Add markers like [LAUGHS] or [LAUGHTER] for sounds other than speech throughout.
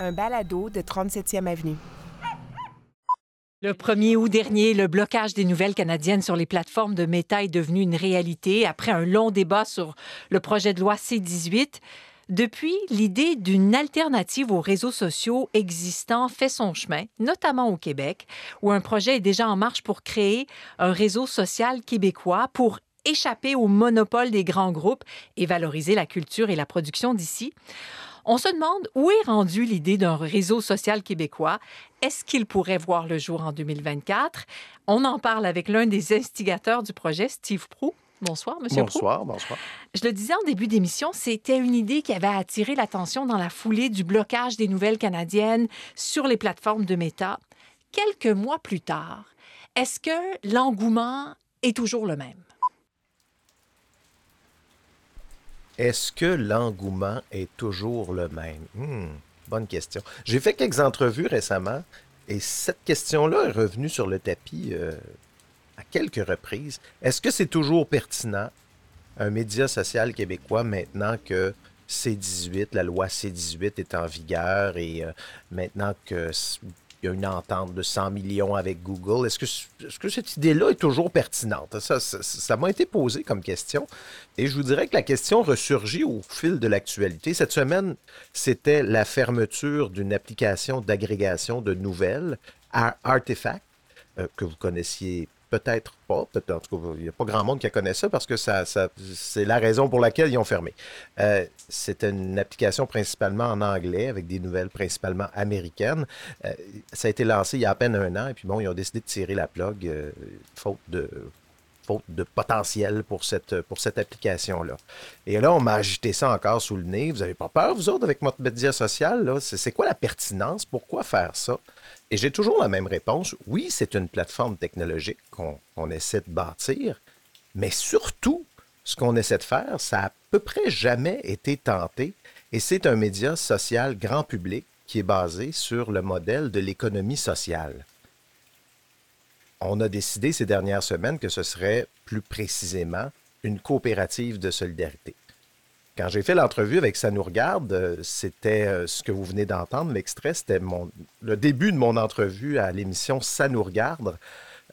un balado de 37e Avenue. Le 1er août dernier, le blocage des nouvelles canadiennes sur les plateformes de Meta est devenu une réalité après un long débat sur le projet de loi C-18. Depuis, l'idée d'une alternative aux réseaux sociaux existants fait son chemin, notamment au Québec, où un projet est déjà en marche pour créer un réseau social québécois pour échapper au monopole des grands groupes et valoriser la culture et la production d'ici. On se demande où est rendue l'idée d'un réseau social québécois. Est-ce qu'il pourrait voir le jour en 2024? On en parle avec l'un des instigateurs du projet, Steve Prou. Bonsoir, Monsieur Bonsoir, bonsoir. Je le disais en début d'émission, c'était une idée qui avait attiré l'attention dans la foulée du blocage des nouvelles canadiennes sur les plateformes de Meta. Quelques mois plus tard, est-ce que l'engouement est toujours le même? Est-ce que l'engouement est toujours le même? Hmm, bonne question. J'ai fait quelques entrevues récemment et cette question-là est revenue sur le tapis euh, à quelques reprises. Est-ce que c'est toujours pertinent, un média social québécois, maintenant que C18, la loi C18 est en vigueur et euh, maintenant que il y a une entente de 100 millions avec Google. Est-ce que, cette idée-là est toujours pertinente? Ça, ça, m'a été posé comme question. Et je vous dirais que la question ressurgit au fil de l'actualité. Cette semaine, c'était la fermeture d'une application d'agrégation de nouvelles, Artifact, euh, que vous connaissiez Peut-être pas. Peut en tout cas, il n'y a pas grand monde qui connaît ça parce que ça, c'est la raison pour laquelle ils ont fermé. Euh, C'était une application principalement en anglais avec des nouvelles principalement américaines. Euh, ça a été lancé il y a à peine un an et puis bon, ils ont décidé de tirer la plug euh, faute de faute de potentiel pour cette, pour cette application-là. Et là, on m'a agité ça encore sous le nez. Vous n'avez pas peur, vous autres, avec votre média social? C'est quoi la pertinence? Pourquoi faire ça? Et j'ai toujours la même réponse. Oui, c'est une plateforme technologique qu'on essaie de bâtir, mais surtout, ce qu'on essaie de faire, ça a à peu près jamais été tenté, et c'est un média social grand public qui est basé sur le modèle de l'économie sociale. On a décidé ces dernières semaines que ce serait plus précisément une coopérative de solidarité. Quand j'ai fait l'entrevue avec Ça nous regarde, euh, c'était euh, ce que vous venez d'entendre, l'extrait, c'était le début de mon entrevue à l'émission Ça nous regarde,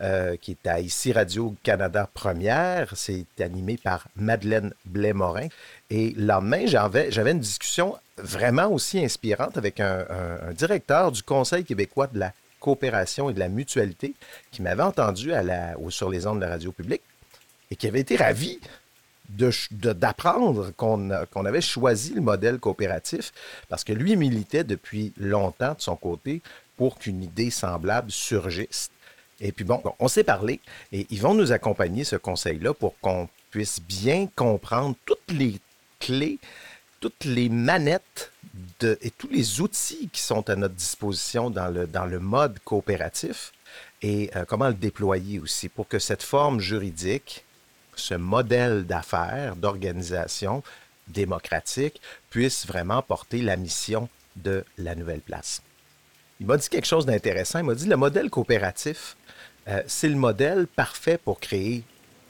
euh, qui est à ici Radio-Canada Première. C'est animé par Madeleine Blais-Morin. Et le lendemain, j'avais, une discussion vraiment aussi inspirante avec un, directeur du Conseil québécois de la coopération et de la mutualité qui m'avait entendu à la, sur les ondes de la radio publique et qui avait été ravi d'apprendre qu'on avait choisi le modèle coopératif parce que lui militait depuis longtemps de son côté pour qu'une idée semblable surgisse. Et puis bon, on s'est parlé et ils vont nous accompagner, ce conseil-là, pour qu'on puisse bien comprendre toutes les clés, toutes les manettes de, et tous les outils qui sont à notre disposition dans le, dans le mode coopératif et euh, comment le déployer aussi pour que cette forme juridique ce modèle d'affaires, d'organisation démocratique puisse vraiment porter la mission de la nouvelle place. Il m'a dit quelque chose d'intéressant. Il m'a dit le modèle coopératif, euh, c'est le modèle parfait pour créer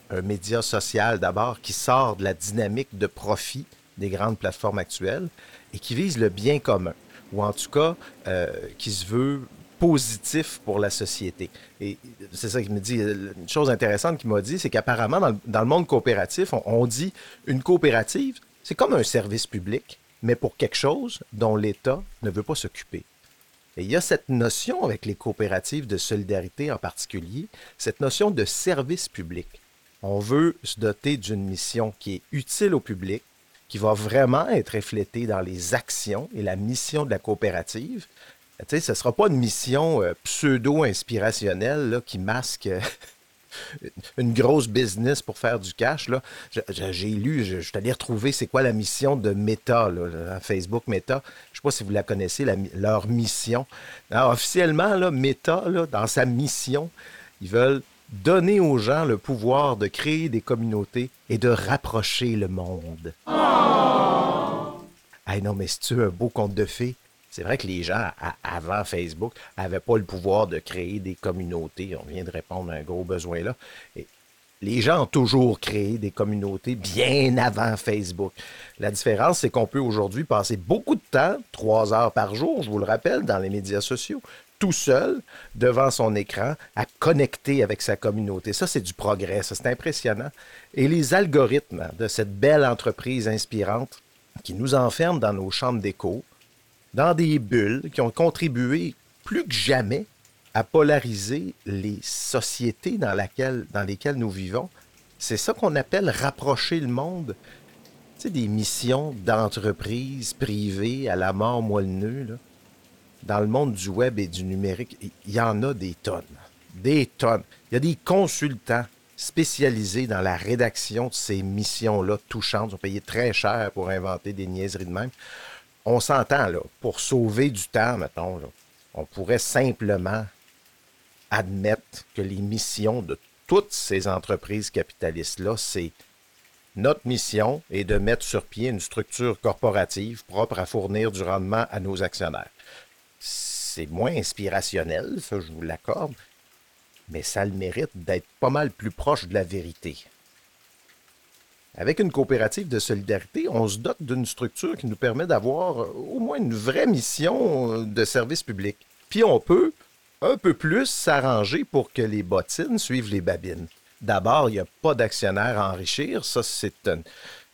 un média social d'abord qui sort de la dynamique de profit des grandes plateformes actuelles et qui vise le bien commun, ou en tout cas euh, qui se veut positif pour la société. Et c'est ça qu'il me dit. Une chose intéressante qu'il m'a dit, c'est qu'apparemment, dans, le monde coopératif, on, dit une coopérative, c'est comme un service public, mais pour quelque chose dont l'État ne veut pas s'occuper. Et il y a cette notion avec les coopératives de solidarité en particulier, cette notion de service public. On veut se doter d'une mission qui est utile au public, qui va vraiment être reflétée dans les actions et la mission de la coopérative, sais, ce ne sera pas une mission euh, pseudo-inspirationnelle qui masque euh, [LAUGHS] une grosse business pour faire du cash. J'ai lu, je, suis allé retrouver c'est quoi la mission de Meta, là, Facebook Meta. Je ne sais pas si vous la connaissez, leur mission. officiellement, là, Meta, dans sa mission, ils veulent donner aux gens le pouvoir de créer des communautés et de rapprocher le monde. Oh! non, mais c'est-tu un beau conte de fées? C'est vrai que les gens, avant Facebook, n'avaient pas le pouvoir de créer des communautés. On vient de répondre à un gros besoin là. Et les gens ont toujours créé des communautés bien avant Facebook. La différence, c'est qu'on peut aujourd'hui passer beaucoup de temps, trois heures par jour, je vous le rappelle, dans les médias sociaux, tout seul, devant son écran, à connecter avec sa communauté. Ça, c'est du progrès, ça, c'est impressionnant. Et les algorithmes de cette belle entreprise inspirante qui nous enferme dans nos chambres d'écho, dans des bulles qui ont contribué plus que jamais à polariser les sociétés dans, lesquelles nous vivons. C'est ça qu'on appelle rapprocher le monde. Tu des missions d'entreprises privées à la mort moelle là. Dans le monde du web et du numérique, il y en a des tonnes. Des tonnes. Il y a des consultants spécialisés dans la rédaction de ces missions-là touchantes. Ils ont payé très cher pour inventer des niaiseries de même. On s'entend, là, pour sauver du temps, mettons, on pourrait simplement admettre que les missions de toutes ces entreprises capitalistes-là, c'est notre mission est de mettre sur pied une structure corporative propre à fournir du rendement à nos actionnaires. C'est moins inspirationnel, ça je vous l'accorde, mais ça a le mérite d'être pas mal plus proche de la vérité. Avec une coopérative de solidarité, on se dote d'une structure qui nous permet d'avoir au moins une vraie mission de service public. Puis on peut, un peu plus s'arranger pour que les bottines suivent les babines. D'abord, il n'y a pas d'actionnaire à enrichir. Ça, c'est une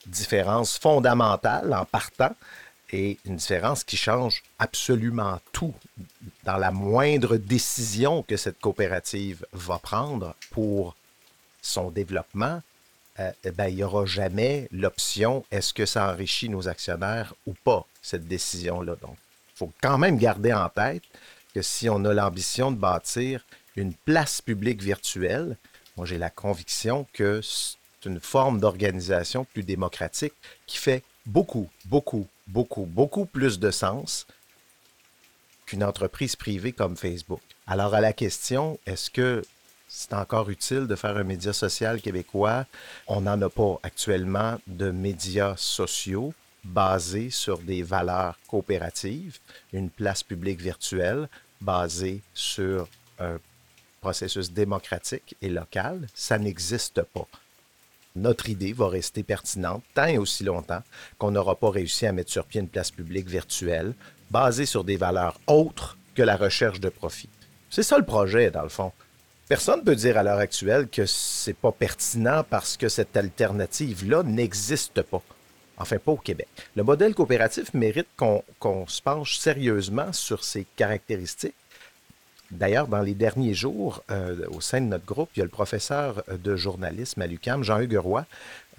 différence fondamentale en partant et une différence qui change absolument tout dans la moindre décision que cette coopérative va prendre pour son développement. Euh, ben, il n'y aura jamais l'option est-ce que ça enrichit nos actionnaires ou pas, cette décision-là? Donc, il faut quand même garder en tête que si on a l'ambition de bâtir une place publique virtuelle, moi j'ai la conviction que c'est une forme d'organisation plus démocratique qui fait beaucoup, beaucoup, beaucoup, beaucoup plus de sens qu'une entreprise privée comme Facebook. Alors à la question, est-ce que c'est encore utile de faire un média social québécois? On n'en a pas actuellement de médias sociaux basé sur des valeurs coopératives, une place publique virtuelle basée sur un processus démocratique et local, ça n'existe pas. Notre idée va rester pertinente tant et aussi longtemps qu'on n'aura pas réussi à mettre sur pied une place publique virtuelle basée sur des valeurs autres que la recherche de profit. C'est ça le projet, dans le fond. Personne ne peut dire à l'heure actuelle que c'est pas pertinent parce que cette alternative-là n'existe pas. Enfin, pas au Québec. Le modèle coopératif mérite qu'on se penche sérieusement sur ses caractéristiques. D'ailleurs, dans les derniers jours, euh, au sein de notre groupe, il y a le professeur de journalisme à l'UQAM, Jean-Hugues Roy,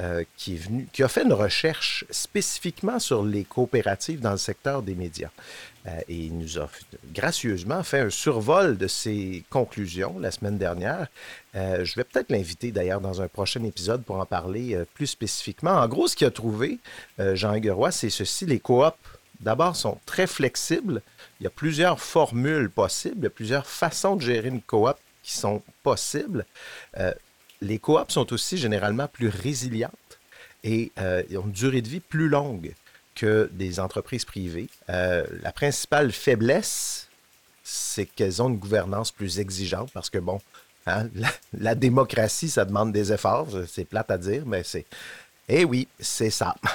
euh, qui est venu, qui a fait une recherche spécifiquement sur les coopératives dans le secteur des médias. Euh, et il nous a gracieusement fait un survol de ses conclusions la semaine dernière. Euh, je vais peut-être l'inviter d'ailleurs dans un prochain épisode pour en parler plus spécifiquement. En gros, ce qu'il a trouvé, Jean Gueroy, c'est ceci, les coops, d'abord, sont très flexibles. Il y a plusieurs formules possibles, il y a plusieurs façons de gérer une coop qui sont possibles. Les coops sont aussi généralement plus résilientes et ont une durée de vie plus longue que des entreprises privées. Euh, la principale faiblesse, c'est qu'elles ont une gouvernance plus exigeante parce que, bon, hein, la, démocratie, ça demande des efforts. C'est plate à dire, mais c'est. Eh oui, c'est ça. [LAUGHS]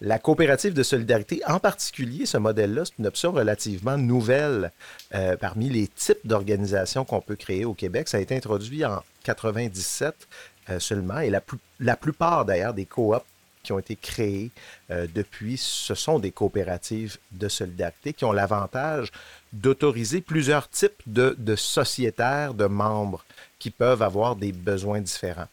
La coopérative de solidarité, en particulier, ce modèle-là, c'est une option relativement nouvelle euh, parmi les types d'organisations qu'on peut créer au Québec. Ça a été introduit en 97 euh, seulement et la, plupart d'ailleurs des coops qui ont été créées euh, depuis, ce sont des coopératives de solidarité qui ont l'avantage d'autoriser plusieurs types de, sociétaires, de membres qui peuvent avoir des besoins différents.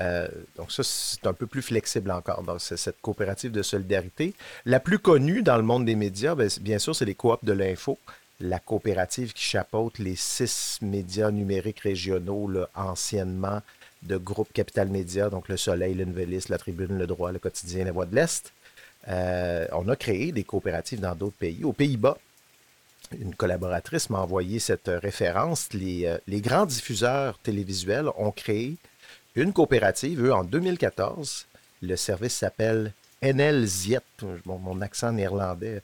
Euh, donc ça, c'est un peu plus flexible encore. C'est cette coopérative de solidarité. La plus connue dans le monde des médias, bien, bien sûr, c'est les coops de l'info la coopérative qui chapeaute les six médias numériques régionaux là, anciennement de groupe Capital Média, donc Le Soleil, Le La Tribune, Le Droit, Le Quotidien, La Voix de l'Est. Euh, on a créé des coopératives dans d'autres pays. Aux Pays-Bas, une collaboratrice m'a envoyé cette référence. Les, euh, les, grands diffuseurs télévisuels ont créé une coopérative, eux, en 2014. Le service s'appelle NL Ziet, mon accent néerlandais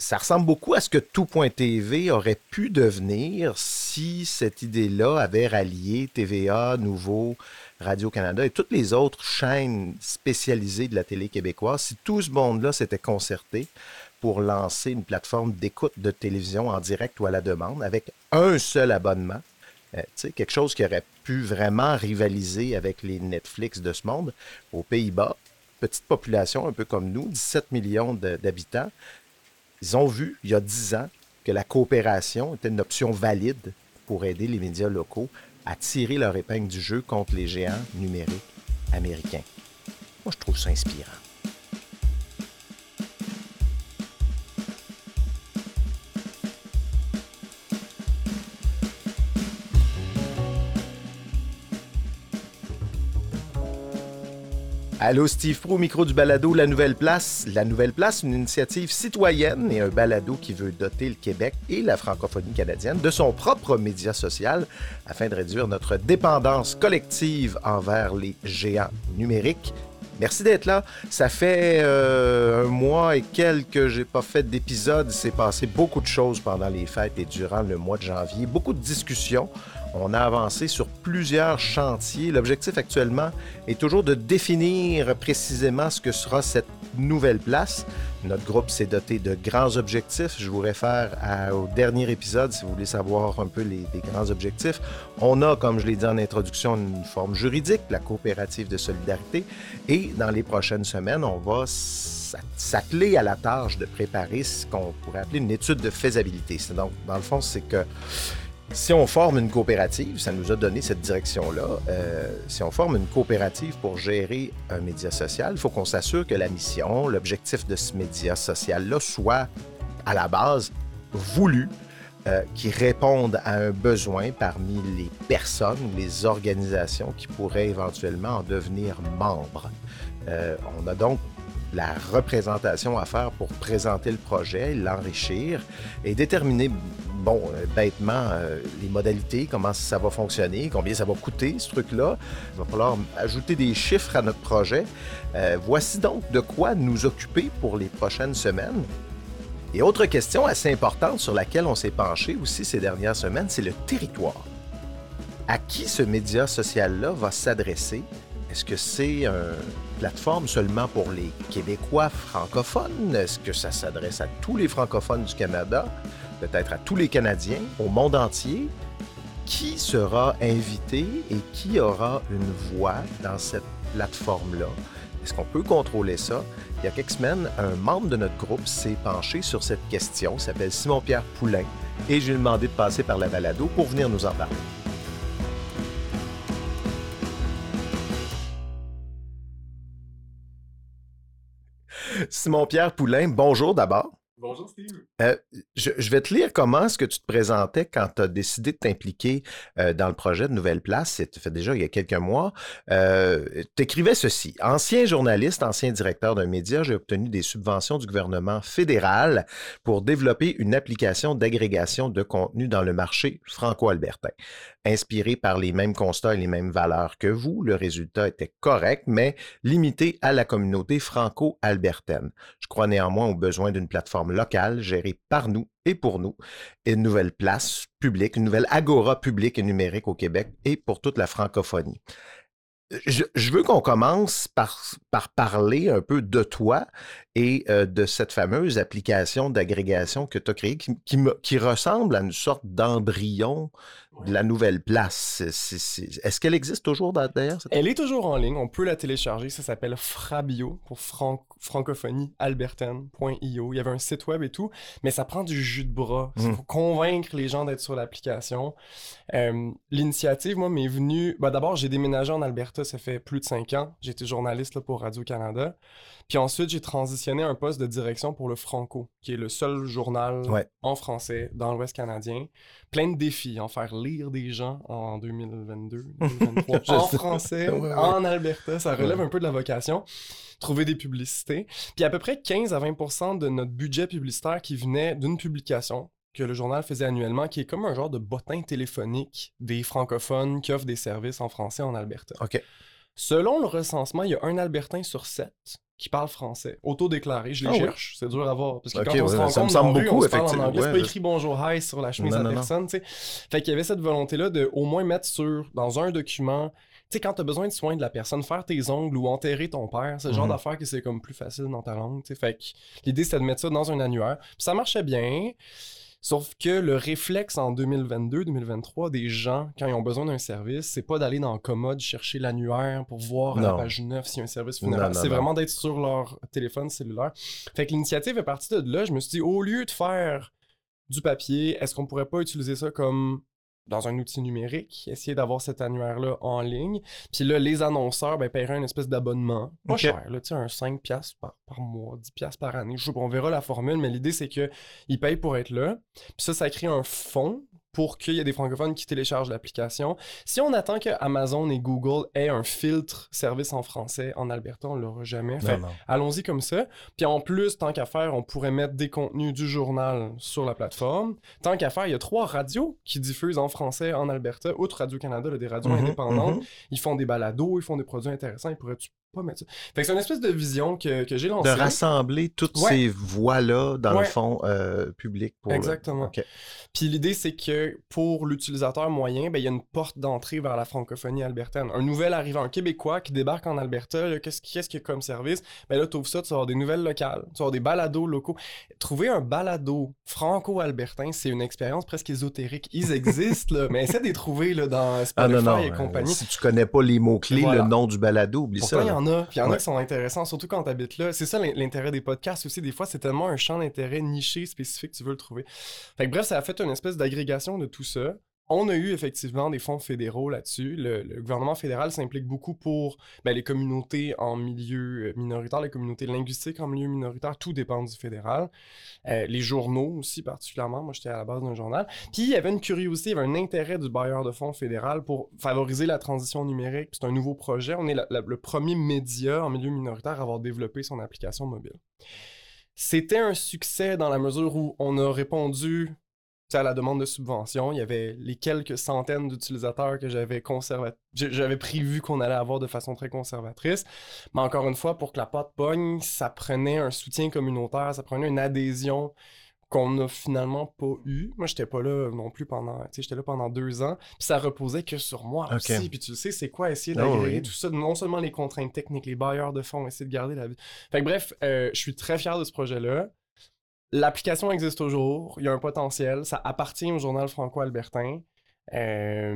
ça ressemble beaucoup à ce que Tout.tv aurait pu devenir si cette idée-là avait rallié TVA, Nouveau, Radio-Canada et toutes les autres chaînes spécialisées de la télé québécoise. Si tout ce monde-là s'était concerté pour lancer une plateforme d'écoute de télévision en direct ou à la demande avec un seul abonnement, euh, quelque chose qui aurait pu vraiment rivaliser avec les Netflix de ce monde. Aux Pays-Bas, petite population un peu comme nous, 17 millions d'habitants, ils ont vu il y a 10 ans que la coopération était une option valide pour aider les médias locaux à tirer leur épingle du jeu contre les géants numériques américains. Moi, je trouve ça inspirant. Allô, Steve Pro, micro du balado La Nouvelle Place. La Nouvelle Place, une initiative citoyenne et un balado qui veut doter le Québec et la francophonie canadienne de son propre média social afin de réduire notre dépendance collective envers les géants numériques. Merci d'être là. Ça fait euh, un mois et quelques que j'ai pas fait d'épisode. Il passé beaucoup de choses pendant les fêtes et durant le mois de janvier. Beaucoup de discussions. On a avancé sur plusieurs chantiers. L'objectif actuellement est toujours de définir précisément ce que sera cette nouvelle place. Notre groupe s'est doté de grands objectifs. Je vous réfère au dernier épisode si vous voulez savoir un peu les, les, grands objectifs. On a, comme je l'ai dit en introduction, une forme juridique, la coopérative de solidarité. Et dans les prochaines semaines, on va s'atteler à la tâche de préparer ce qu'on pourrait appeler une étude de faisabilité. Donc, dans le fond, c'est que si on forme une coopérative, ça nous a donné cette direction-là, euh, si on forme une coopérative pour gérer un média social, il faut qu'on s'assure que la mission, l'objectif de ce média social-là soit à la base voulu, euh, qui réponde à un besoin parmi les personnes ou les organisations qui pourraient éventuellement en devenir membres. Euh, on a donc la représentation à faire pour présenter le projet, l'enrichir et déterminer, bon, euh, bêtement, euh, les modalités, comment ça va fonctionner, combien ça va coûter, ce truc-là. Il va falloir ajouter des chiffres à notre projet. Euh, voici donc de quoi nous occuper pour les prochaines semaines. Et autre question assez importante sur laquelle on s'est penché aussi ces dernières semaines, c'est le territoire. À qui ce média social-là va s'adresser? Est-ce que c'est une plateforme seulement pour les Québécois francophones? Est-ce que ça s'adresse à tous les francophones du Canada? Peut-être à tous les Canadiens, au monde entier? Qui sera invité et qui aura une voix dans cette plateforme-là? Est-ce qu'on peut contrôler ça? Il y a quelques semaines, un membre de notre groupe s'est penché sur cette question, s'appelle Simon-Pierre Poulain, et j'ai demandé de passer par la balado pour venir nous en parler. Simon-Pierre Poulain, bonjour d'abord. Bonjour Steve. Euh, je, vais te lire comment est-ce que tu te présentais quand tu as décidé de t'impliquer euh, dans le projet de Nouvelle Place. Ça fait déjà il y a quelques mois. Euh, tu écrivais ceci. Ancien journaliste, ancien directeur d'un média, j'ai obtenu des subventions du gouvernement fédéral pour développer une application d'agrégation de contenu dans le marché franco-albertain. Inspiré par les mêmes constats et les mêmes valeurs que vous, le résultat était correct, mais limité à la communauté franco-albertaine. Je crois néanmoins au besoin d'une plateforme locale gérée par nous et pour nous, une nouvelle place publique, une nouvelle agora publique et numérique au Québec et pour toute la francophonie. Je, veux qu'on commence par, par, parler un peu de toi et euh, de cette fameuse application d'agrégation que tu as créée qui, qui, ressemble à une sorte d'embryon de la nouvelle place. Est-ce qu'elle existe toujours d'ailleurs? Elle est toujours en ligne. On peut la télécharger. Ça s'appelle Frabio pour francophonie albertaine.io. Il y avait un site web et tout, mais ça prend du jus de bras. Il mmh. faut convaincre les gens d'être sur l'application. Euh, l'initiative, moi, m'est venue. Bah, D'abord, j'ai déménagé en Alberta, ça fait plus de cinq ans. J'étais journaliste là, pour Radio-Canada. Puis ensuite, j'ai transitionné un poste de direction pour le Franco, qui est le seul journal en français dans l'Ouest canadien. Plein de défis, en faire lire des gens en 2022, 2023, [LAUGHS] en français, en Alberta, ça relève un peu de la vocation. Trouver des publicités. Puis à peu près 15 à 20% de notre budget publicitaire qui venait d'une publication que le journal faisait annuellement, qui est comme un genre de bottin téléphonique des francophones qui offrent des services en français en Alberta. OK. Selon le recensement, il y a un Albertain sur sept qui parlent français, autodéclarés. Je les Ah oui. cherche, c'est dur à voir. Parce que quand on se ouais, ça me rencontre semble la rue, beaucoup, on se parle en anglais. c'est Ouais, pas je- écrit bonjour, hi sur la chemise non, non. personne, tu sais. Fait qu'il y avait cette volonté-là de au moins mettre sur, dans un document, tu sais, quand t'as besoin de soins de la personne, faire tes ongles ou enterrer ton père, c'est le genre Mhm. d'affaire que c'est comme plus facile dans ta langue, tu sais. Fait que l'idée, c'était de mettre ça dans un annuaire. Puis ça marchait bien. Sauf que le réflexe en 2022-2023 des gens, quand ils ont besoin d'un service, c'est pas d'aller dans Commode chercher l'annuaire pour voir à la page 9 s'il y a un service funéraire. C'est vraiment d'être sur leur téléphone cellulaire. Fait que l'initiative est partie de là. Je me suis dit, au lieu de faire du papier, est-ce qu'on pourrait pas utiliser ça comme dans un outil numérique, essayer d'avoir cet annuaire-là en ligne. Puis là, les annonceurs ben, paieraient une espèce d'abonnement. Pas cher, là, tu sais, un 5$ piastres par, par mois, 10$ piastres par année. Je on verra la formule, mais l'idée, c'est qu'ils payent pour être là. Puis ça, ça crée un fonds pour qu'il y ait des francophones qui téléchargent l'application. Si on attend que Amazon et Google aient un filtre service en français en Alberta, on l'aura jamais. Allons-y comme ça. Puis en plus, tant qu'à faire, on pourrait mettre des contenus du journal sur la plateforme. Tant qu'à faire, il y a trois radios qui diffusent en français en Alberta. Outre Radio-Canada, des radios Mhm, indépendantes. mhm. Ils font des balados, ils font des produits intéressants. Ils pourraient-tu pas mettre ça? Fait que c'est une espèce de vision que, que j'ai De lancée. rassembler toutes Ouais. ces voix-là dans Ouais. le fond euh, public. Pour le- Exactement. Ok. Puis l'idée, c'est que pour l'utilisateur moyen, ben, il y a une porte d'entrée vers la francophonie albertaine. Un nouvel arrivant, un Québécois qui débarque en Alberta, qu'est-ce qu'il y a comme service? Ben là, tu ouvres ça, tu vas avoir des nouvelles locales, tu vas avoir des balados locaux. Trouver un balado franco-albertain, c'est une expérience presque ésotérique. Ils existent, là, mais essaie de les trouver là, dans Ah Spotify non, non. et euh, compagnie. si tu connais pas les mots-clés, Voilà. le nom du balado, oublie Pourtant, ça. Il y en a. Puis il y en a Ouais. qui sont intéressants, surtout quand tu habites là. C'est ça l'in- l'intérêt des podcasts aussi. Des fois, c'est tellement un champ d'intérêt niché, spécifique, tu veux le trouver. Fait que bref, ça a fait une espèce d'agrégation de tout ça. On a eu effectivement des fonds fédéraux là-dessus. Le, gouvernement fédéral s'implique beaucoup pour ben, les communautés en milieu euh, minoritaire, les communautés linguistiques en milieu minoritaire. Tout dépend du fédéral. Euh, les journaux aussi, particulièrement. Moi, j'étais à la base d'un journal. Puis, il y avait une curiosité, il y avait un intérêt du bailleur de fonds fédéral pour favoriser la transition numérique. C'est un nouveau projet. On est le premier média en milieu minoritaire à avoir développé son application mobile. C'était un succès dans la mesure où on a répondu à la demande de subvention. Il y avait les quelques centaines d'utilisateurs que j'avais conserva- j'avais prévu qu'on allait avoir de façon très conservatrice. Mais encore une fois, pour que la pâte pogne, ça prenait un soutien communautaire, ça prenait une adhésion qu'on n'a finalement pas eu. Moi, j'étais pas là non plus pendant, tu sais, j'étais là pendant deux ans, puis ça reposait que sur moi Ok. aussi. Puis tu le sais, c'est quoi essayer d'agréger oui. tout ça, non seulement les contraintes techniques, les bailleurs de fonds, essayer de garder la vie. Fait que bref, euh, je suis très fier de ce projet-là. L'application existe toujours, il y a un potentiel, ça appartient au journal franco-albertain. Euh,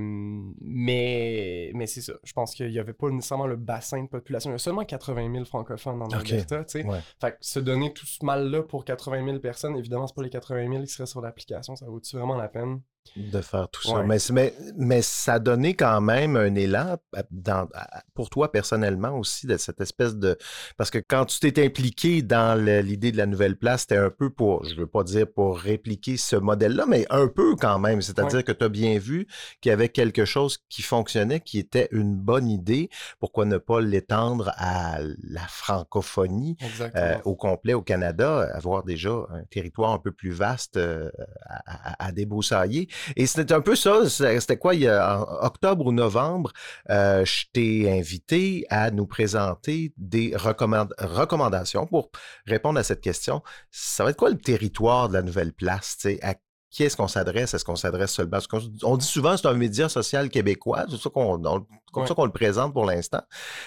mais mais c'est ça. Je pense qu'il n'y avait pas nécessairement le bassin de population. Il y a seulement 80 000 francophones en Ok. Alberta. tu sais. Ouais. Fait que se donner tout ce mal-là pour 80 000 personnes, évidemment, c'est pas les 80 000 qui seraient sur l'application. Ça vaut-tu vraiment la peine? De faire tout ça. Ouais. Mais, c'est- mais, mais ça a donné quand même un élan dans- pour toi personnellement aussi de cette espèce de... Parce que quand tu t'es impliqué dans l'idée de la nouvelle place, c'était un peu pour, je veux pas dire pour répliquer ce modèle-là, mais un peu quand même. C'est-à-dire que tu as bien vu qu'il y avait quelque chose qui fonctionnait, qui était une bonne idée. Pourquoi ne pas l'étendre à la francophonie? Euh, au complet au Canada, avoir déjà un territoire un peu plus vaste euh, à, à- à débroussailler? Et c'était un peu ça, c'était quoi, il y a, en octobre ou novembre, euh, je t'ai invité à nous présenter des recommand- recommandations pour répondre à cette question. Ça va être quoi le territoire de la nouvelle place? Qui est-ce qu'on s'adresse? Est-ce qu'on s'adresse seulement? On dit souvent que c'est un média social québécois, c'est ça qu'on, on- comme ça qu'on le présente pour l'instant.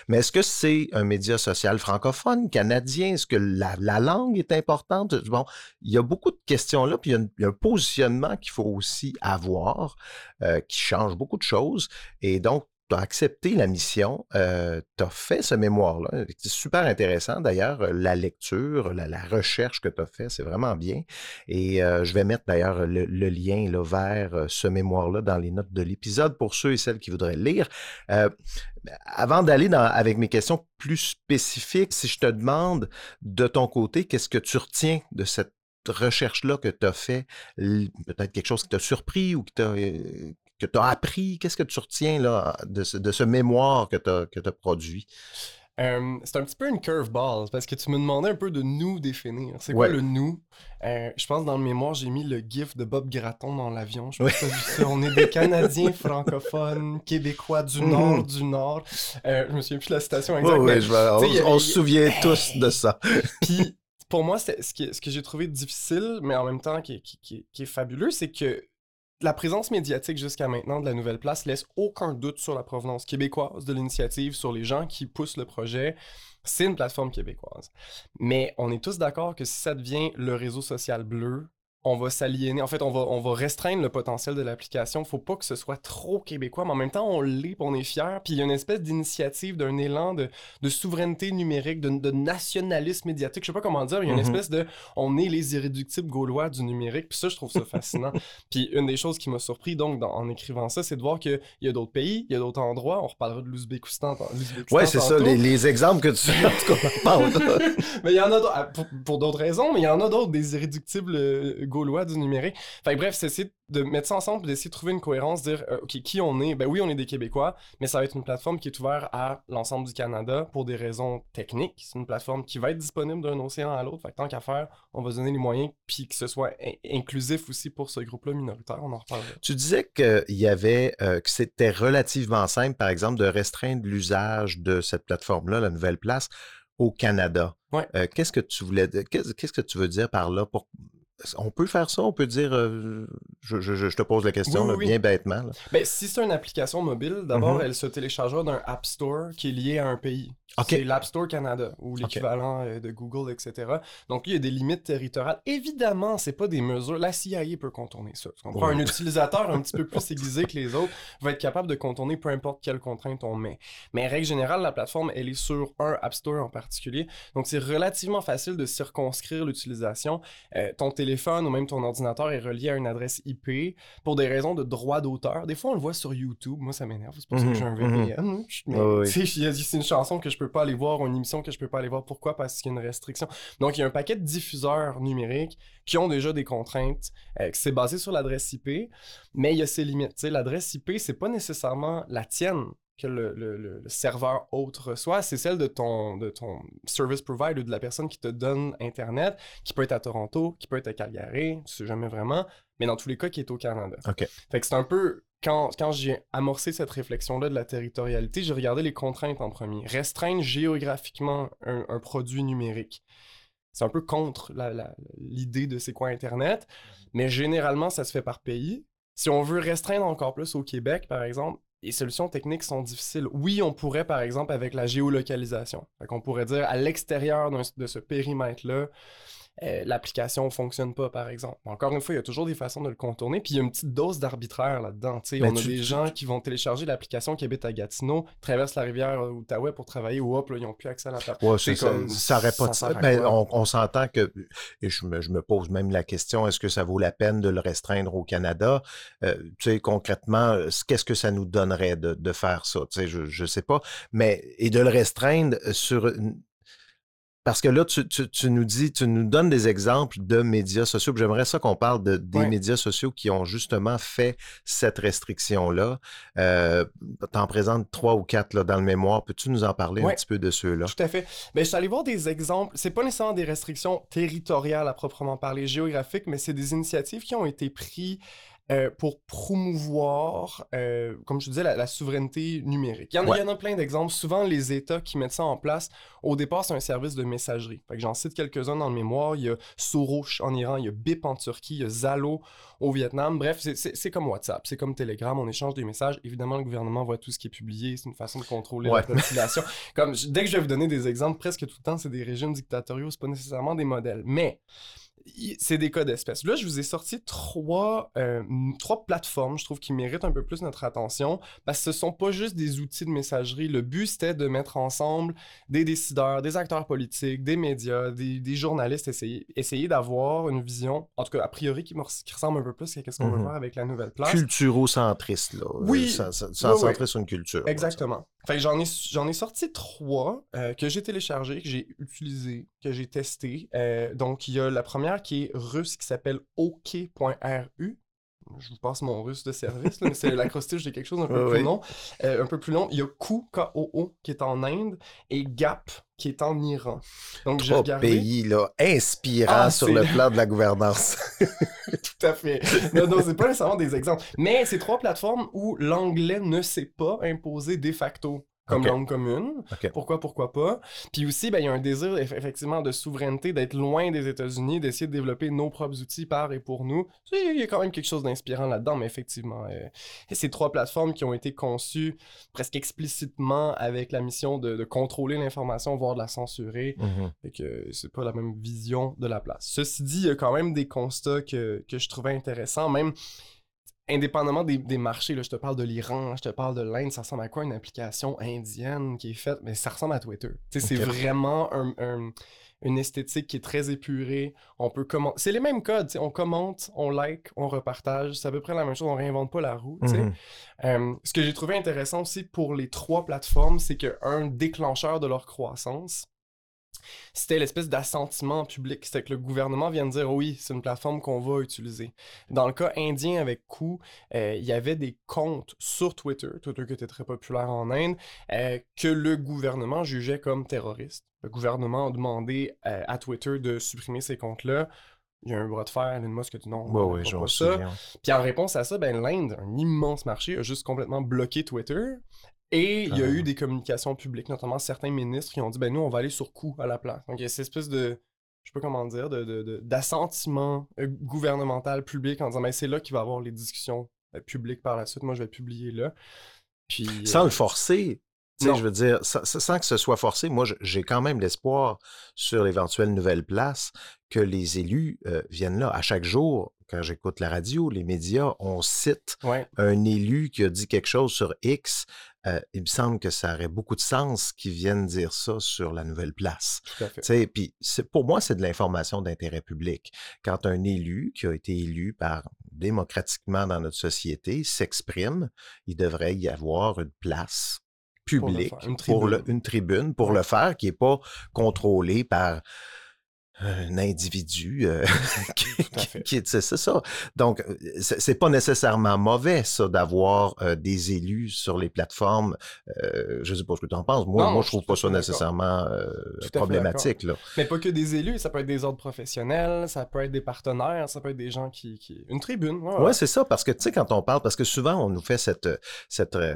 Mais est-ce que c'est un média social francophone, canadien? Est-ce que la, la langue est importante? Bon, il y a beaucoup de questions là, puis il y a, une- il y a un positionnement qu'il faut aussi avoir, euh, qui change beaucoup de choses. Et donc, tu as accepté la mission, euh, tu as fait ce mémoire-là. C'est super intéressant d'ailleurs, euh, la lecture, la, recherche que tu as fait, c'est vraiment bien. Et euh, je vais mettre d'ailleurs le, lien là, vers ce mémoire-là dans les notes de l'épisode pour ceux et celles qui voudraient le lire. Avant d'aller avec mes questions plus spécifiques, si je te demande de ton côté, qu'est-ce que tu retiens de cette recherche-là que tu as fait? Peut-être quelque chose qui t'a surpris ou qui t'a, que tu as appris? Qu'est-ce que tu retiens là, de, ce, de ce mémoire que tu as, produit? Euh, c'est un petit peu une curveball parce que tu me demandais un peu de nous définir. C'est quoi Ouais. le nous? Euh, je pense dans le mémoire, j'ai mis le gif de Bob Gratton dans l'avion. Je pense que ça. On est des Canadiens [LAUGHS] francophones, Québécois du Mhm. Nord, du Nord. Euh, je me souviens plus de la citation exacte. ouais, mais on, se souvient tous de ça. Puis pour moi, ce, qui- ce que j'ai trouvé difficile, mais en même temps qui, qui est fabuleux, c'est que la présence médiatique jusqu'à maintenant de la nouvelle place laisse aucun doute sur la provenance québécoise de l'initiative, sur les gens qui poussent le projet. C'est une plateforme québécoise. Mais on est tous d'accord que si ça devient le réseau social bleu, on va s'aliéner. En fait, on va, on va restreindre le potentiel de l'application. Faut pas que ce soit trop québécois, mais en même temps, on l'est, on est fier. Puis il y a une espèce d'initiative, d'un élan de, de souveraineté numérique, de, de nationalisme médiatique. Je sais pas comment dire, mais il y a une Mhm. espèce de on est les irréductibles gaulois du numérique. Puis ça, je trouve ça fascinant. [LAUGHS] puis une des choses qui m'a surpris, donc, dans- en écrivant ça, c'est de voir qu'il y a d'autres pays, il y a d'autres endroits. On reparlera de l'Ouzbékistan. Ouais, c'est ça, les, les exemples que tu en tout cas, parles. [LAUGHS] mais il y en a d'autres, ah, pour, pour d'autres raisons, mais il y en a d'autres, des irréductibles euh, gaulois du numérique. Fait que bref, c'est essayer de mettre ça ensemble et d'essayer de trouver une cohérence, dire, euh, OK, qui on est? Ben oui, on est des Québécois, mais ça va être une plateforme qui est ouverte à l'ensemble du Canada pour des raisons techniques. C'est une plateforme qui va être disponible d'un océan à l'autre. Fait que tant qu'à faire, on va se donner les moyens, puis que ce soit in- inclusif aussi pour ce groupe-là minoritaire. On en reparlera. Tu disais qu'il y avait, euh, que c'était relativement simple, par exemple, de restreindre l'usage de cette plateforme-là, la Nouvelle Place, au Canada. Ouais. Euh, qu'est-ce que tu voulais, qu'est-ce que tu veux dire par là? Pour... On peut faire ça? On peut dire, euh, je, je- je te pose la question Oui, là, oui, oui. bien bêtement. là. Ben, si c'est une application mobile, d'abord, Mhm. elle se téléchargera d'un App Store qui est lié à un pays. OK. C'est l'App Store Canada ou l'équivalent euh, de Google, etc. Donc, il y a des limites territoriales. Évidemment, c'est pas des mesures. La CIA peut contourner ça. Ouais. Un utilisateur un petit peu plus [LAUGHS] aiguisé que les autres va être capable de contourner peu importe quelle contrainte on met. Mais règle générale, la plateforme, elle est sur un App Store en particulier. Donc, c'est relativement facile de circonscrire l'utilisation. Euh, ton téléphone ou même ton ordinateur est relié à une adresse IP pour des raisons de droit d'auteur. Des fois, on le voit sur YouTube. Moi, ça m'énerve. C'est pour ça que j'ai un Mhm, VPN. Mais, [LAUGHS] a- c'est une chanson que je peux pas aller voir, ou une émission que je peux pas aller voir. Pourquoi? Parce qu'il y a une restriction. Donc, il y a un paquet de diffuseurs numériques qui ont déjà des contraintes, euh, c'est basé sur l'adresse IP, mais il y a ses limites. L'adresse IP, c'est pas nécessairement la tienne que le, le- serveur autre reçoit, c'est celle de ton, de ton service provider, de la personne qui te donne Internet, qui peut être à Toronto, qui peut être à Calgary, tu sais jamais vraiment, mais dans tous les cas, qui est au Canada. OK. Fait que c'est un peu. Quand, quand j'ai amorcé cette réflexion-là de la territorialité, j'ai regardé les contraintes en premier. Restreindre géographiquement un, un produit numérique. C'est un peu contre l'idée de c'est quoi Internet, mais généralement, ça se fait par pays. Si on veut restreindre encore plus au Québec, par exemple, les solutions techniques sont difficiles. Oui, on pourrait, par exemple, avec la géolocalisation. Qu'on pourrait dire à l'extérieur de ce périmètre-là, euh, l'application fonctionne pas, par exemple. Encore une fois, il y a toujours des façons de le contourner, puis il y a une petite dose d'arbitraire là-dedans. tu. Mais on a des gens qui vont télécharger l'application qui habitent à Gatineau, traversent la rivière euh, Outaouais pour travailler, ou hop, là, ils n'ont plus accès à la. Ouais, c'est ça, pas de ça Ben, on on s'entend que, et je me, je me pose même la question, est-ce que ça vaut la peine de le restreindre au Canada? Euh, tu sais, concrètement, qu'est-ce que ça nous donnerait de, de faire ça? Tu sais, je, je sais pas. Mais, et de le restreindre sur une- Parce que là, tu, tu- tu nous dis, tu nous donnes des exemples de médias sociaux. J'aimerais ça qu'on parle de, des Ouais. médias sociaux qui ont justement fait cette restriction-là. Euh, T'en présentes trois ou quatre là, dans le mémoire. Peux-tu nous en parler un petit peu de ceux-là? Tout à fait. Ben, je suis allé voir des exemples. C'est pas nécessairement des restrictions territoriales à proprement parler, géographiques, mais c'est des initiatives qui ont été prises euh, pour promouvoir, euh, comme je disais, la, la souveraineté numérique. Il y, en, a- Ouais. il y en a plein d'exemples. Souvent, les États qui mettent ça en place, au départ, c'est un service de messagerie. J'en cite quelques-uns dans le mémoire. Il y a Soros en Iran, il y a Bip en Turquie, il y a Zalo au Vietnam. Bref, c'est- comme WhatsApp, c'est comme Telegram, on échange des messages. Évidemment, le gouvernement voit tout ce qui est publié, c'est une façon de contrôler Ouais. la population. [LAUGHS] Comme je- dès que je vais vous donner des exemples, presque tout le temps, c'est des régimes dictatoriaux, c'est pas nécessairement des modèles. Mais c'est des cas d'espèce. Là, je vous ai sorti trois, euh, trois plateformes, je trouve, qui méritent un peu plus notre attention, parce que ce sont pas juste des outils de messagerie. Le but, c'était de mettre ensemble des décideurs, des acteurs politiques, des médias, des, des journalistes, essayer, essayer d'avoir une vision, en tout cas, a priori, qui, ressemble un peu plus à ce qu'on veut Mhm. faire avec la nouvelle place. culturo-centriste, là. Oui. Ça- ça- Oui, Centré oui. sur une culture. Exactement. Fait que j'en ai, j'en ai sorti trois euh, que j'ai téléchargés, que j'ai utilisés, que j'ai testés. Euh, donc, il y a la première qui est russe qui s'appelle OK.ru. je vous passe mon russe de service, là, mais c'est [LAUGHS] l'acrostiche de quelque chose un peu Oui, plus oui. long. euh, un peu plus long. Il y a Koo, K-O-O, qui est en Inde, et Gap, qui est en Iran. Donc, Trois regardé. pays là, inspirants Ah, sur le plan de la gouvernance. [LAUGHS] Tout à fait. Non, non, c'est pas nécessairement des exemples. Mais c'est trois plateformes où l'anglais ne s'est pas imposé de facto comme Ok. langue commune. Pourquoi, pourquoi pas? Puis aussi, ben, il y a un désir eff- effectivement de souveraineté, d'être loin des États-Unis, d'essayer de développer nos propres outils par et pour nous. Il y a quand même quelque chose d'inspirant là-dedans, mais effectivement, euh, ces trois plateformes qui ont été conçues presque explicitement avec la mission de, de contrôler l'information, voire de la censurer. Mhm. Fait que c'est pas la même vision de la place. Ceci dit, il y a quand même des constats que, que je trouvais intéressants, même indépendamment des, des marchés. Là, je te parle de l'Iran, je te parle de l'Inde, ça ressemble à quoi une application indienne qui est faite, mais ça ressemble à Twitter. Sais, C'est vraiment un- un- une esthétique qui est très épurée. On peut commenter. C'est les mêmes codes. On commente, on like, on repartage. C'est à peu près la même chose. On réinvente pas la roue. Mhm. Euh, ce que j'ai trouvé intéressant aussi pour les trois plateformes, c'est qu'un déclencheur de leur croissance, c'était l'espèce d'assentiment public. C'était que le gouvernement vient de dire oui, c'est une plateforme qu'on va utiliser. Dans le cas indien avec Coup, euh, il y avait des comptes sur Twitter, Twitter qui était très populaire en Inde, euh, que le gouvernement jugeait comme terroristes. Le gouvernement a demandé euh, à Twitter de supprimer ces comptes-là. Il y a un bras de fer, Elon Musk a dit non, on ouais, pas ça. Puis en réponse à ça, ben, l'Inde, un immense marché, a juste complètement bloqué Twitter. Et il y a Ah. eu des communications publiques, notamment certains ministres qui ont dit ben nous, on va aller sur coup à la place. Donc il y a cette espèce de, je sais pas comment dire, de, de- de- d'assentiment euh, gouvernemental public en disant ben c'est là qu'il va y avoir les discussions euh, publiques par la suite. Moi, je vais publier là. Puis. euh, Sans le forcer, tu sais, Non. je veux dire, sans, sans que ce soit forcé, moi, j'ai quand même l'espoir sur l'éventuelle nouvelle place que les élus euh, viennent là. À chaque jour, quand j'écoute la radio, les médias, on cite Ouais, un élu qui a dit quelque chose sur X. euh, il me semble que ça aurait beaucoup de sens qu'ils viennent dire ça sur la nouvelle place. puis pour moi, c'est de l'information d'intérêt public. Quand un élu qui a été élu par démocratiquement dans notre société s'exprime, il devrait y avoir une place Pour le publique faire, une pour le- tribune. une tribune pour le faire qui n'est pas contrôlée par un individu euh, [LAUGHS] qui, qui- c'est ça. Donc, euh, c'est pas nécessairement mauvais, ça, d'avoir euh, des élus sur les plateformes. Euh, je sais pas ce que tu en penses. Moi, Non, moi je trouve pas ça nécessairement euh, problématique. Là. Mais pas que des élus, ça peut être des ordres professionnels, ça peut être des partenaires, ça peut être des gens qui. qui... Une tribune, ouais. Ouais, ouais. c'est ça, parce que tu sais, quand on parle, parce que souvent, on nous fait cette, cette euh,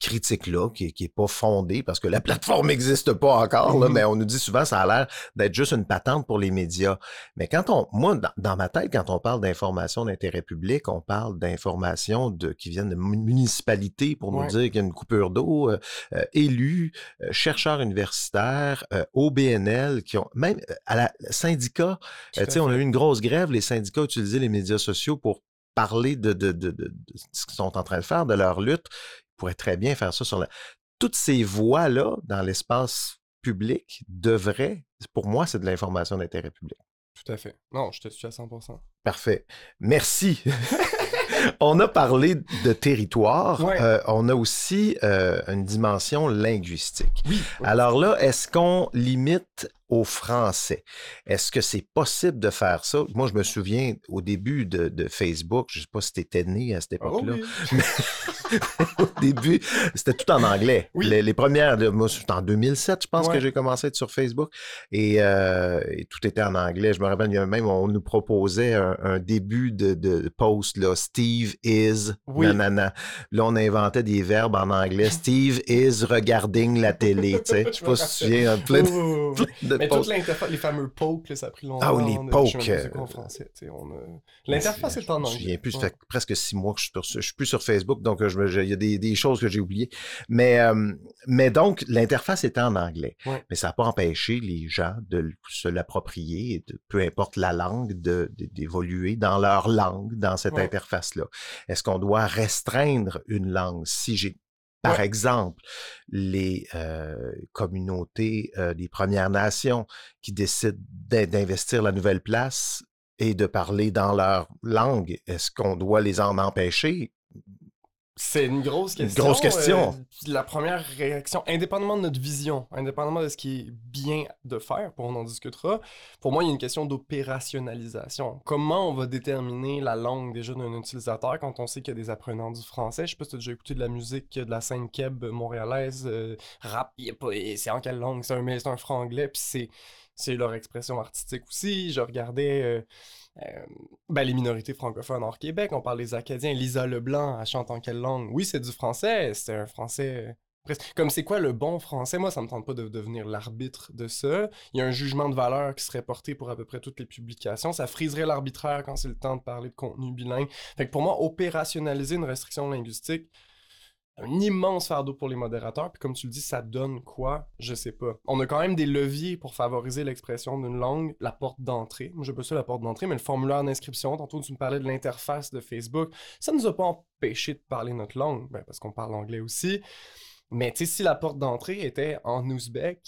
critique-là qui, qui est pas fondée, parce que la [LAUGHS] plateforme n'existe pas encore, là, Mhm. mais on nous dit souvent, ça a l'air d'être juste une patente pour les médias. Mais quand on, moi, dans, dans ma tête, quand on parle d'information d'intérêt public, on parle d'informations de, qui viennent de mu- municipalités pour nous Ouais. dire qu'il y a une coupure d'eau, euh, euh, élus, euh, chercheurs universitaires, OBNL, qui ont, même à la syndicat, on a eu une grosse grève, les syndicats utilisaient les médias sociaux pour parler de, de- de ce qu'ils sont en train de faire, de leur lutte. Ils pourraient très bien faire ça sur la... Toutes ces voix-là, dans l'espace public, devraient, pour moi, c'est de l'information d'intérêt public. Tout à fait. Non, je te suis à 100%. Parfait. Merci. [LAUGHS] on a parlé de territoire. Ouais. Euh, on a aussi euh, une dimension linguistique. Oui. Alors là, est-ce qu'on limite au français? Est-ce que c'est possible de faire ça? Moi, je me souviens au début de, de Facebook, je ne sais pas si tu étais né à cette Oh époque-là. oui. [LAUGHS] au début, c'était tout en anglais. Oui. Les, les premières, moi, c'était en 2007, je pense Ouais. que j'ai commencé à être sur Facebook. Et, euh, et tout était en anglais. Je me rappelle, même, on nous proposait un, un début de, de post, là, Steve is, Oui. nanana. Là, on inventait des verbes en anglais. Steve is regarding la télé, tu sais. [LAUGHS] Je sais Je pas si tu te souviens, plein de, Oh, plein de Mais toute posts. l'interface, les fameux pokes, ça a pris longtemps. Ah oui, les pokes, euh, en L'interface est en Je me anglais. souviens plus, ça Ouais. fait presque six mois que je suis, sur- je suis plus sur Facebook, donc euh, il y a des, des choses que j'ai oubliées. Mais, euh, mais donc, l'interface était en anglais. Ouais. Mais ça n'a pas empêché les gens de se l'approprier, peu importe la langue, d'évoluer dans leur langue, dans cette Ouais. interface-là. Est-ce qu'on doit restreindre une langue? Si j'ai, par Ouais. exemple, les euh, communautés euh, des Premières Nations qui décident d'in- d'investir la nouvelle place et de parler dans leur langue, est-ce qu'on doit les en empêcher? C'est une grosse question. grosse question. Euh, la première réaction, indépendamment de notre vision, indépendamment de ce qui est bien de faire, pour on en discutera, pour moi, il y a une question d'opérationnalisation. Comment on va déterminer la langue déjà d'un utilisateur quand on sait qu'il y a des apprenants du français? Je sais pas si tu as déjà écouté de la musique de la scène keb montréalaise, euh, rap, c'est en quelle langue? C'est un, un franglais, puis c'est leur expression artistique aussi. Je regardais... Euh, euh, ben, les minorités francophones hors Québec, on parle des Acadiens. Lisa Leblanc, elle chante en quelle langue? Oui, c'est du français, c'est un français... Comme c'est quoi le bon français? Moi, ça me tente pas de devenir l'arbitre de ça. Il y a un jugement de valeur qui serait porté pour à peu près toutes les publications. Ça friserait l'arbitraire quand c'est le temps de parler de contenu bilingue. Fait que pour moi, opérationnaliser une restriction linguistique, un immense fardeau pour les modérateurs. Puis comme tu le dis, ça donne quoi? Je sais pas. On a quand même des leviers pour favoriser l'expression d'une langue, la porte d'entrée. Je pas ça la porte d'entrée, mais le formulaire d'inscription. Tantôt, tu me parlais de l'interface de Facebook. Ça nous a pas empêché de parler notre langue, ben, parce qu'on parle anglais aussi. Mais tu sais, si la porte d'entrée était en ouzbek,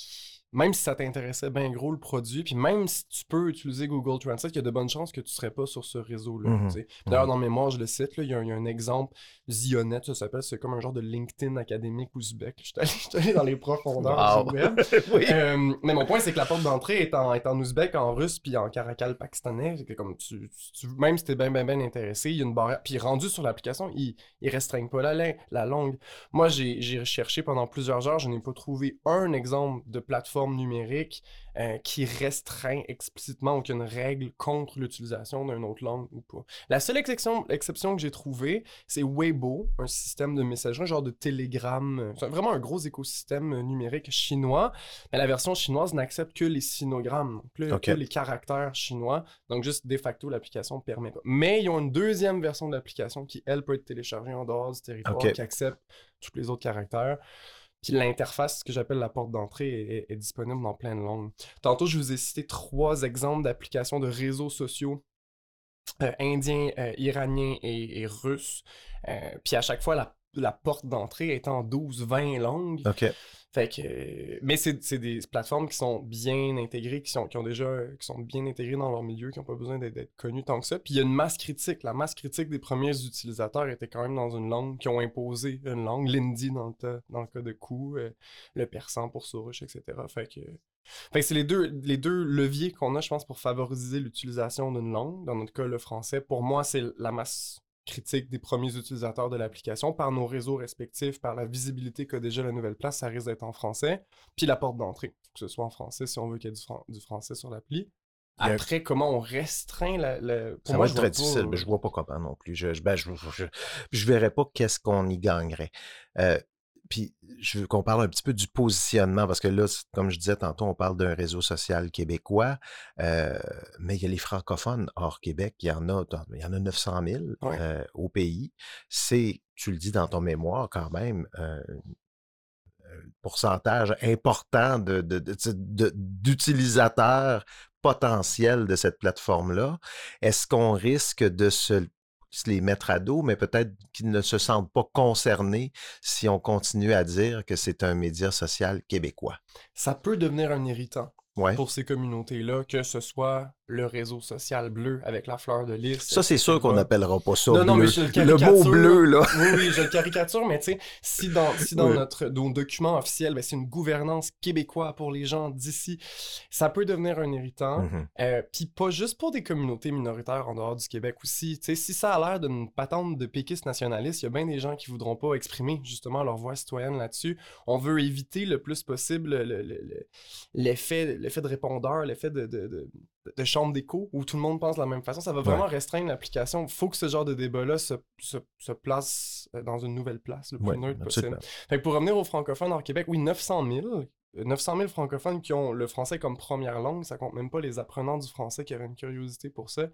même si ça t'intéressait bien gros le produit, puis même si tu peux utiliser Google Translate, il y a de bonnes chances que tu serais pas sur ce réseau-là. Mhm. D'ailleurs, mhm. dans Mémoire, je le cite, il y, a un exemple, Zionet, ça s'appelle, c'est comme un genre de LinkedIn académique ouzbek. Je suis allé, [LAUGHS] dans les profondeurs du web. [LAUGHS] Euh, mais mon point, c'est que la porte d'entrée est en, est en ouzbek, en russe, puis en caracal pakistanais. Que comme tu, même si t'es bien, bien, bien intéressé, il y a une barrière. Puis rendu sur l'application, il, il restreigne pas la, la langue. Moi, j'ai cherché pendant plusieurs heures, je n'ai pas trouvé un exemple de plateforme numérique euh, qui restreint explicitement aucune règle contre l'utilisation d'une autre langue ou pas. La seule exception, exception que j'ai trouvée, c'est Weibo, un système de messagerie, genre de télégramme. Euh, c'est vraiment un gros écosystème euh, numérique chinois. Mais la version chinoise n'accepte que les sinogrammes, donc que les caractères chinois. Donc juste de facto, l'application permet pas. Mais ils ont une deuxième version de l'application qui, elle, peut être téléchargée en dehors du territoire, qui accepte tous les autres caractères. Puis l'interface, ce que j'appelle la porte d'entrée, est, disponible dans plein de langues. Tantôt, je vous ai cité trois exemples d'applications de réseaux sociaux euh, indiens, euh, iraniens et, russes. Euh, puis à chaque fois, la, la porte d'entrée est en 12-20 langues. OK. Fait que, mais c'est des plateformes qui sont bien intégrées, qui sont, qui ont déjà, qui sont bien intégrées dans leur milieu, qui n'ont pas besoin d'être connues tant que ça. Puis il y a une masse critique. La masse critique des premiers utilisateurs était quand même dans une langue, qui ont imposé une langue, l'hindi dans le, dans le cas de coup, euh, le persan pour Sorush, etc. Fait que, fait que c'est les deux, les deux leviers qu'on a, je pense, pour favoriser l'utilisation d'une langue. Dans notre cas, le français. Pour moi, c'est la masse critique des premiers utilisateurs de l'application par nos réseaux respectifs, par la visibilité qu'a déjà la nouvelle place, ça risque d'être en français, puis la porte d'entrée, que ce soit en français si on veut qu'il y ait du, français sur l'appli. Après, comment on restreint la. ça va être très difficile, mais je vois pas comment non plus. Je, je, ben, je, verrais pas qu'est-ce qu'on y gagnerait. Euh, puis, je veux qu'on parle un petit peu du positionnement, parce que là, comme je disais tantôt, on parle d'un réseau social québécois, euh, mais il y a les francophones hors Québec, il y en a, il y en a 900 000 euh, au pays. C'est, tu le dis dans ton mémoire quand même, un pourcentage important d'utilisateurs potentiels de cette plateforme-là. Est-ce qu'on risque de se se les mettre à dos, mais peut-être qu'ils ne se sentent pas concernés si on continue à dire que c'est un média social québécois. Ça peut devenir un irritant pour ces communautés-là, que ce soit le réseau social bleu avec la fleur de lys. Ça, c'est sûr qu'on n'appellera pas ça non, bleu. mais le, mot bleu, là. oui, oui, je le caricature, mais tu sais, si dans, si dans notre nos documents officiels, ben, c'est une gouvernance québécoise pour les gens d'ici, ça peut devenir un irritant. Euh, puis pas juste pour des communautés minoritaires en dehors du Québec aussi. Tu sais, si ça a l'air d'une patente de péquistes nationalistes, il y a bien des gens qui voudront pas exprimer justement leur voix citoyenne là-dessus. On veut éviter le plus possible l'effet l'effet de répondeur, l'effet de, de, de, chambre d'écho où tout le monde pense de la même façon. Ça va vraiment restreindre l'application. Il faut que ce genre de débat-là se, se, place euh, dans une nouvelle place le plus neutre possible. Fait que pour revenir aux francophones hors Québec, oui, 900 000. 900 000 francophones qui ont le français comme première langue, ça compte même pas les apprenants du français qui auraient une curiosité pour ça.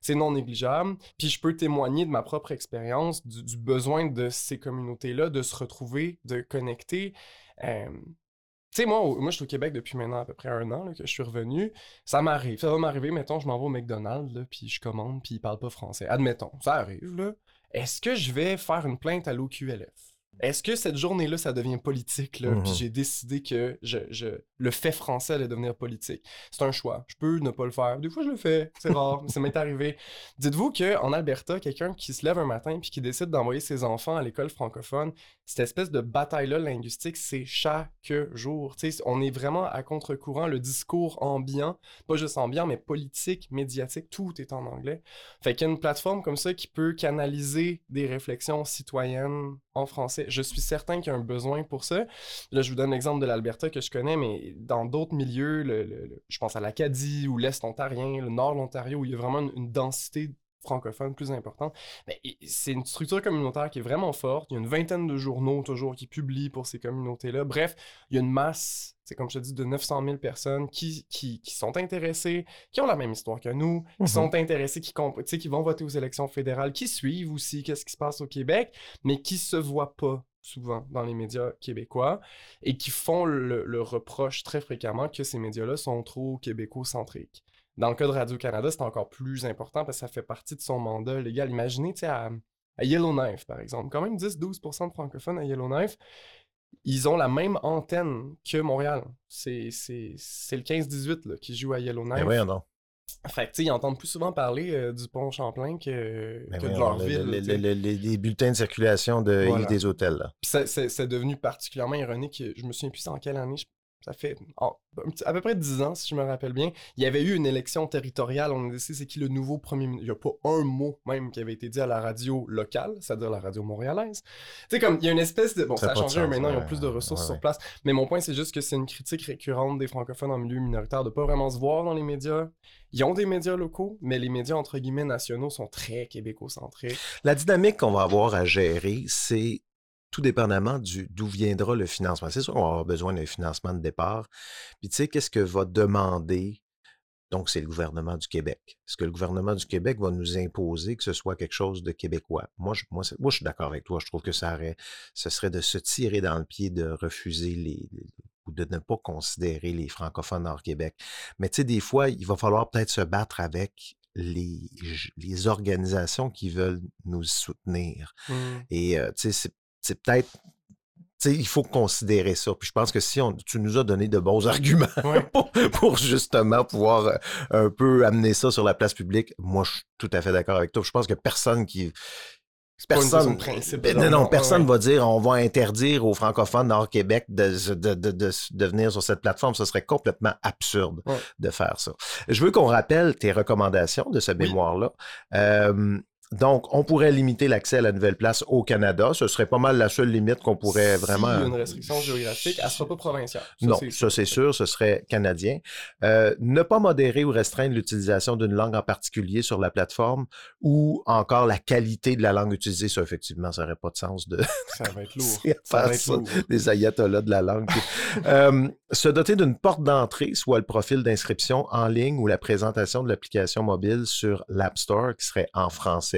C'est non négligeable. Puis je peux témoigner de ma propre expérience, du, besoin de ces communautés-là de se retrouver, de connecter. Euh, tu sais, moi, moi, je suis au Québec depuis maintenant à peu près un an que je suis revenu. Ça m'arrive. Ça va m'arriver, mettons, je m'en au McDonald's, là, puis je commande, puis ils parlent pas français. Admettons, ça arrive, là. Est-ce que je vais faire une plainte à l'OQLF? Est-ce que cette journée-là, ça devient politique? Là? Puis Mhm. j'ai décidé que je, je- le fait français allait devenir politique. C'est un choix. Je peux ne pas le faire. Des fois, je le fais. C'est rare, mais ça m'est arrivé. Dites-vous qu'en Alberta, quelqu'un qui se lève un matin puis qui décide d'envoyer ses enfants à l'école francophone, cette espèce de bataille-là linguistique, c'est chaque jour. Tu sais, on est vraiment à contre-courant. Le discours ambiant, pas juste ambiant, mais politique, médiatique, tout est en anglais. Fait qu'il y a une plateforme comme ça qui peut canaliser des réflexions citoyennes en français. Je suis certain qu'il y a un besoin pour ça. Là, je vous donne l'exemple de l'Alberta que je connais, mais dans d'autres milieux, je pense à l'Acadie ou l'Est ontarien, le Nord l'Ontario, où il y a vraiment une densité francophone plus importante. Mais c'est une structure communautaire qui est vraiment forte. Il y a une vingtaine de journaux toujours qui publient pour ces communautés-là. Bref, il y a une masse, c'est comme je te dis, de 900 000 personnes qui, qui, qui sont intéressées, qui ont la même histoire que nous, qui Mhm. sont intéressés, qui, qui vont voter aux élections fédérales, qui suivent aussi qu'est-ce qui se passe au Québec, mais qui se voient pas souvent dans les médias québécois et qui font le, le reproche très fréquemment que ces médias-là sont trop québéco-centriques. Dans le cas de Radio-Canada, c'est encore plus important parce que ça fait partie de son mandat légal. Imaginez, tu sais, à, à Yellowknife, par exemple, quand même 10-12% de francophones à Yellowknife, ils ont la même antenne que Montréal. C'est c'est- c'est le 15-18 là, qui joue à Yellowknife. Mais voyons donc. Fait que, tu sais, ils entendent plus souvent parler euh, du pont Champlain que, Mais que de leur le- ville. le- le- les bulletins de circulation de Voilà. Des Hôtels. C'est- devenu particulièrement ironique. Je me souviens plus en quelle année. je- Ça fait oh, à peu près 10 ans, si je me rappelle bien. Il y avait eu une élection territoriale. On a décidé c'est qui le nouveau premier ministre. Il n'y a pas un mot même qui avait été dit à la radio locale, c'est-à-dire la radio montréalaise. Tu sais, comme il y a une espèce de. Bon, Ça ça, a changé. sens, maintenant, ils ont ouais, plus de ressources ouais, sur ouais. place. Mais mon point, c'est juste que c'est une critique récurrente des francophones en milieu minoritaire de pas vraiment se voir dans les médias. Ils ont des médias locaux, mais les médias entre guillemets nationaux sont très québéco-centrés. La dynamique qu'on va avoir à gérer, c'est tout dépendamment d'où viendra le financement. C'est sûr qu'on va avoir besoin d'un financement de départ. Puis tu sais, qu'est-ce que va demander, donc c'est le gouvernement du Québec. Est-ce que le gouvernement du Québec va nous imposer que ce soit quelque chose de québécois? Moi, je, moi, moi, je suis d'accord avec toi. Je trouve que ça aurait, ce serait de se tirer dans le pied de refuser les, les- ou de ne pas considérer les francophones hors Québec. Mais tu sais, des fois, il va falloir peut-être se battre avec les, les organisations qui veulent nous soutenir. Et euh, tu sais, c'est- peut-être. tu sais, il faut considérer ça. Puis je pense que si on, tu nous as donné de bons [LAUGHS] arguments Ouais. pour, pour justement pouvoir euh, un peu amener ça sur la place publique, moi, je suis tout à fait d'accord avec toi. Je pense que personne qui. Personne, Ben, non, personne ouais. va dire on va interdire aux francophones hors Québec de, de, de, de, de venir sur cette plateforme. Ce serait complètement absurde Ouais. de faire ça. Je veux qu'on rappelle tes recommandations de ce Oui. mémoire-là. Euh, donc, on pourrait limiter l'accès à la nouvelle place au Canada. Ce serait pas mal la seule limite qu'on pourrait vraiment. Une restriction géographique, elle sera pas provinciale. Ça, non, ça c'est sûr, ce serait canadien. Euh, ne pas modérer ou restreindre l'utilisation d'une langue en particulier sur la plateforme ou encore la qualité de la langue utilisée. Ça, effectivement, ça n'aurait pas de sens de [LAUGHS] Ça va être lourd. [LAUGHS] à Ça va faire être ça, lourd. des ayatollahs de la langue. [LAUGHS] Euh, se doter d'une porte d'entrée, soit le profil d'inscription en ligne ou la présentation de l'application mobile sur l'App Store qui serait en français.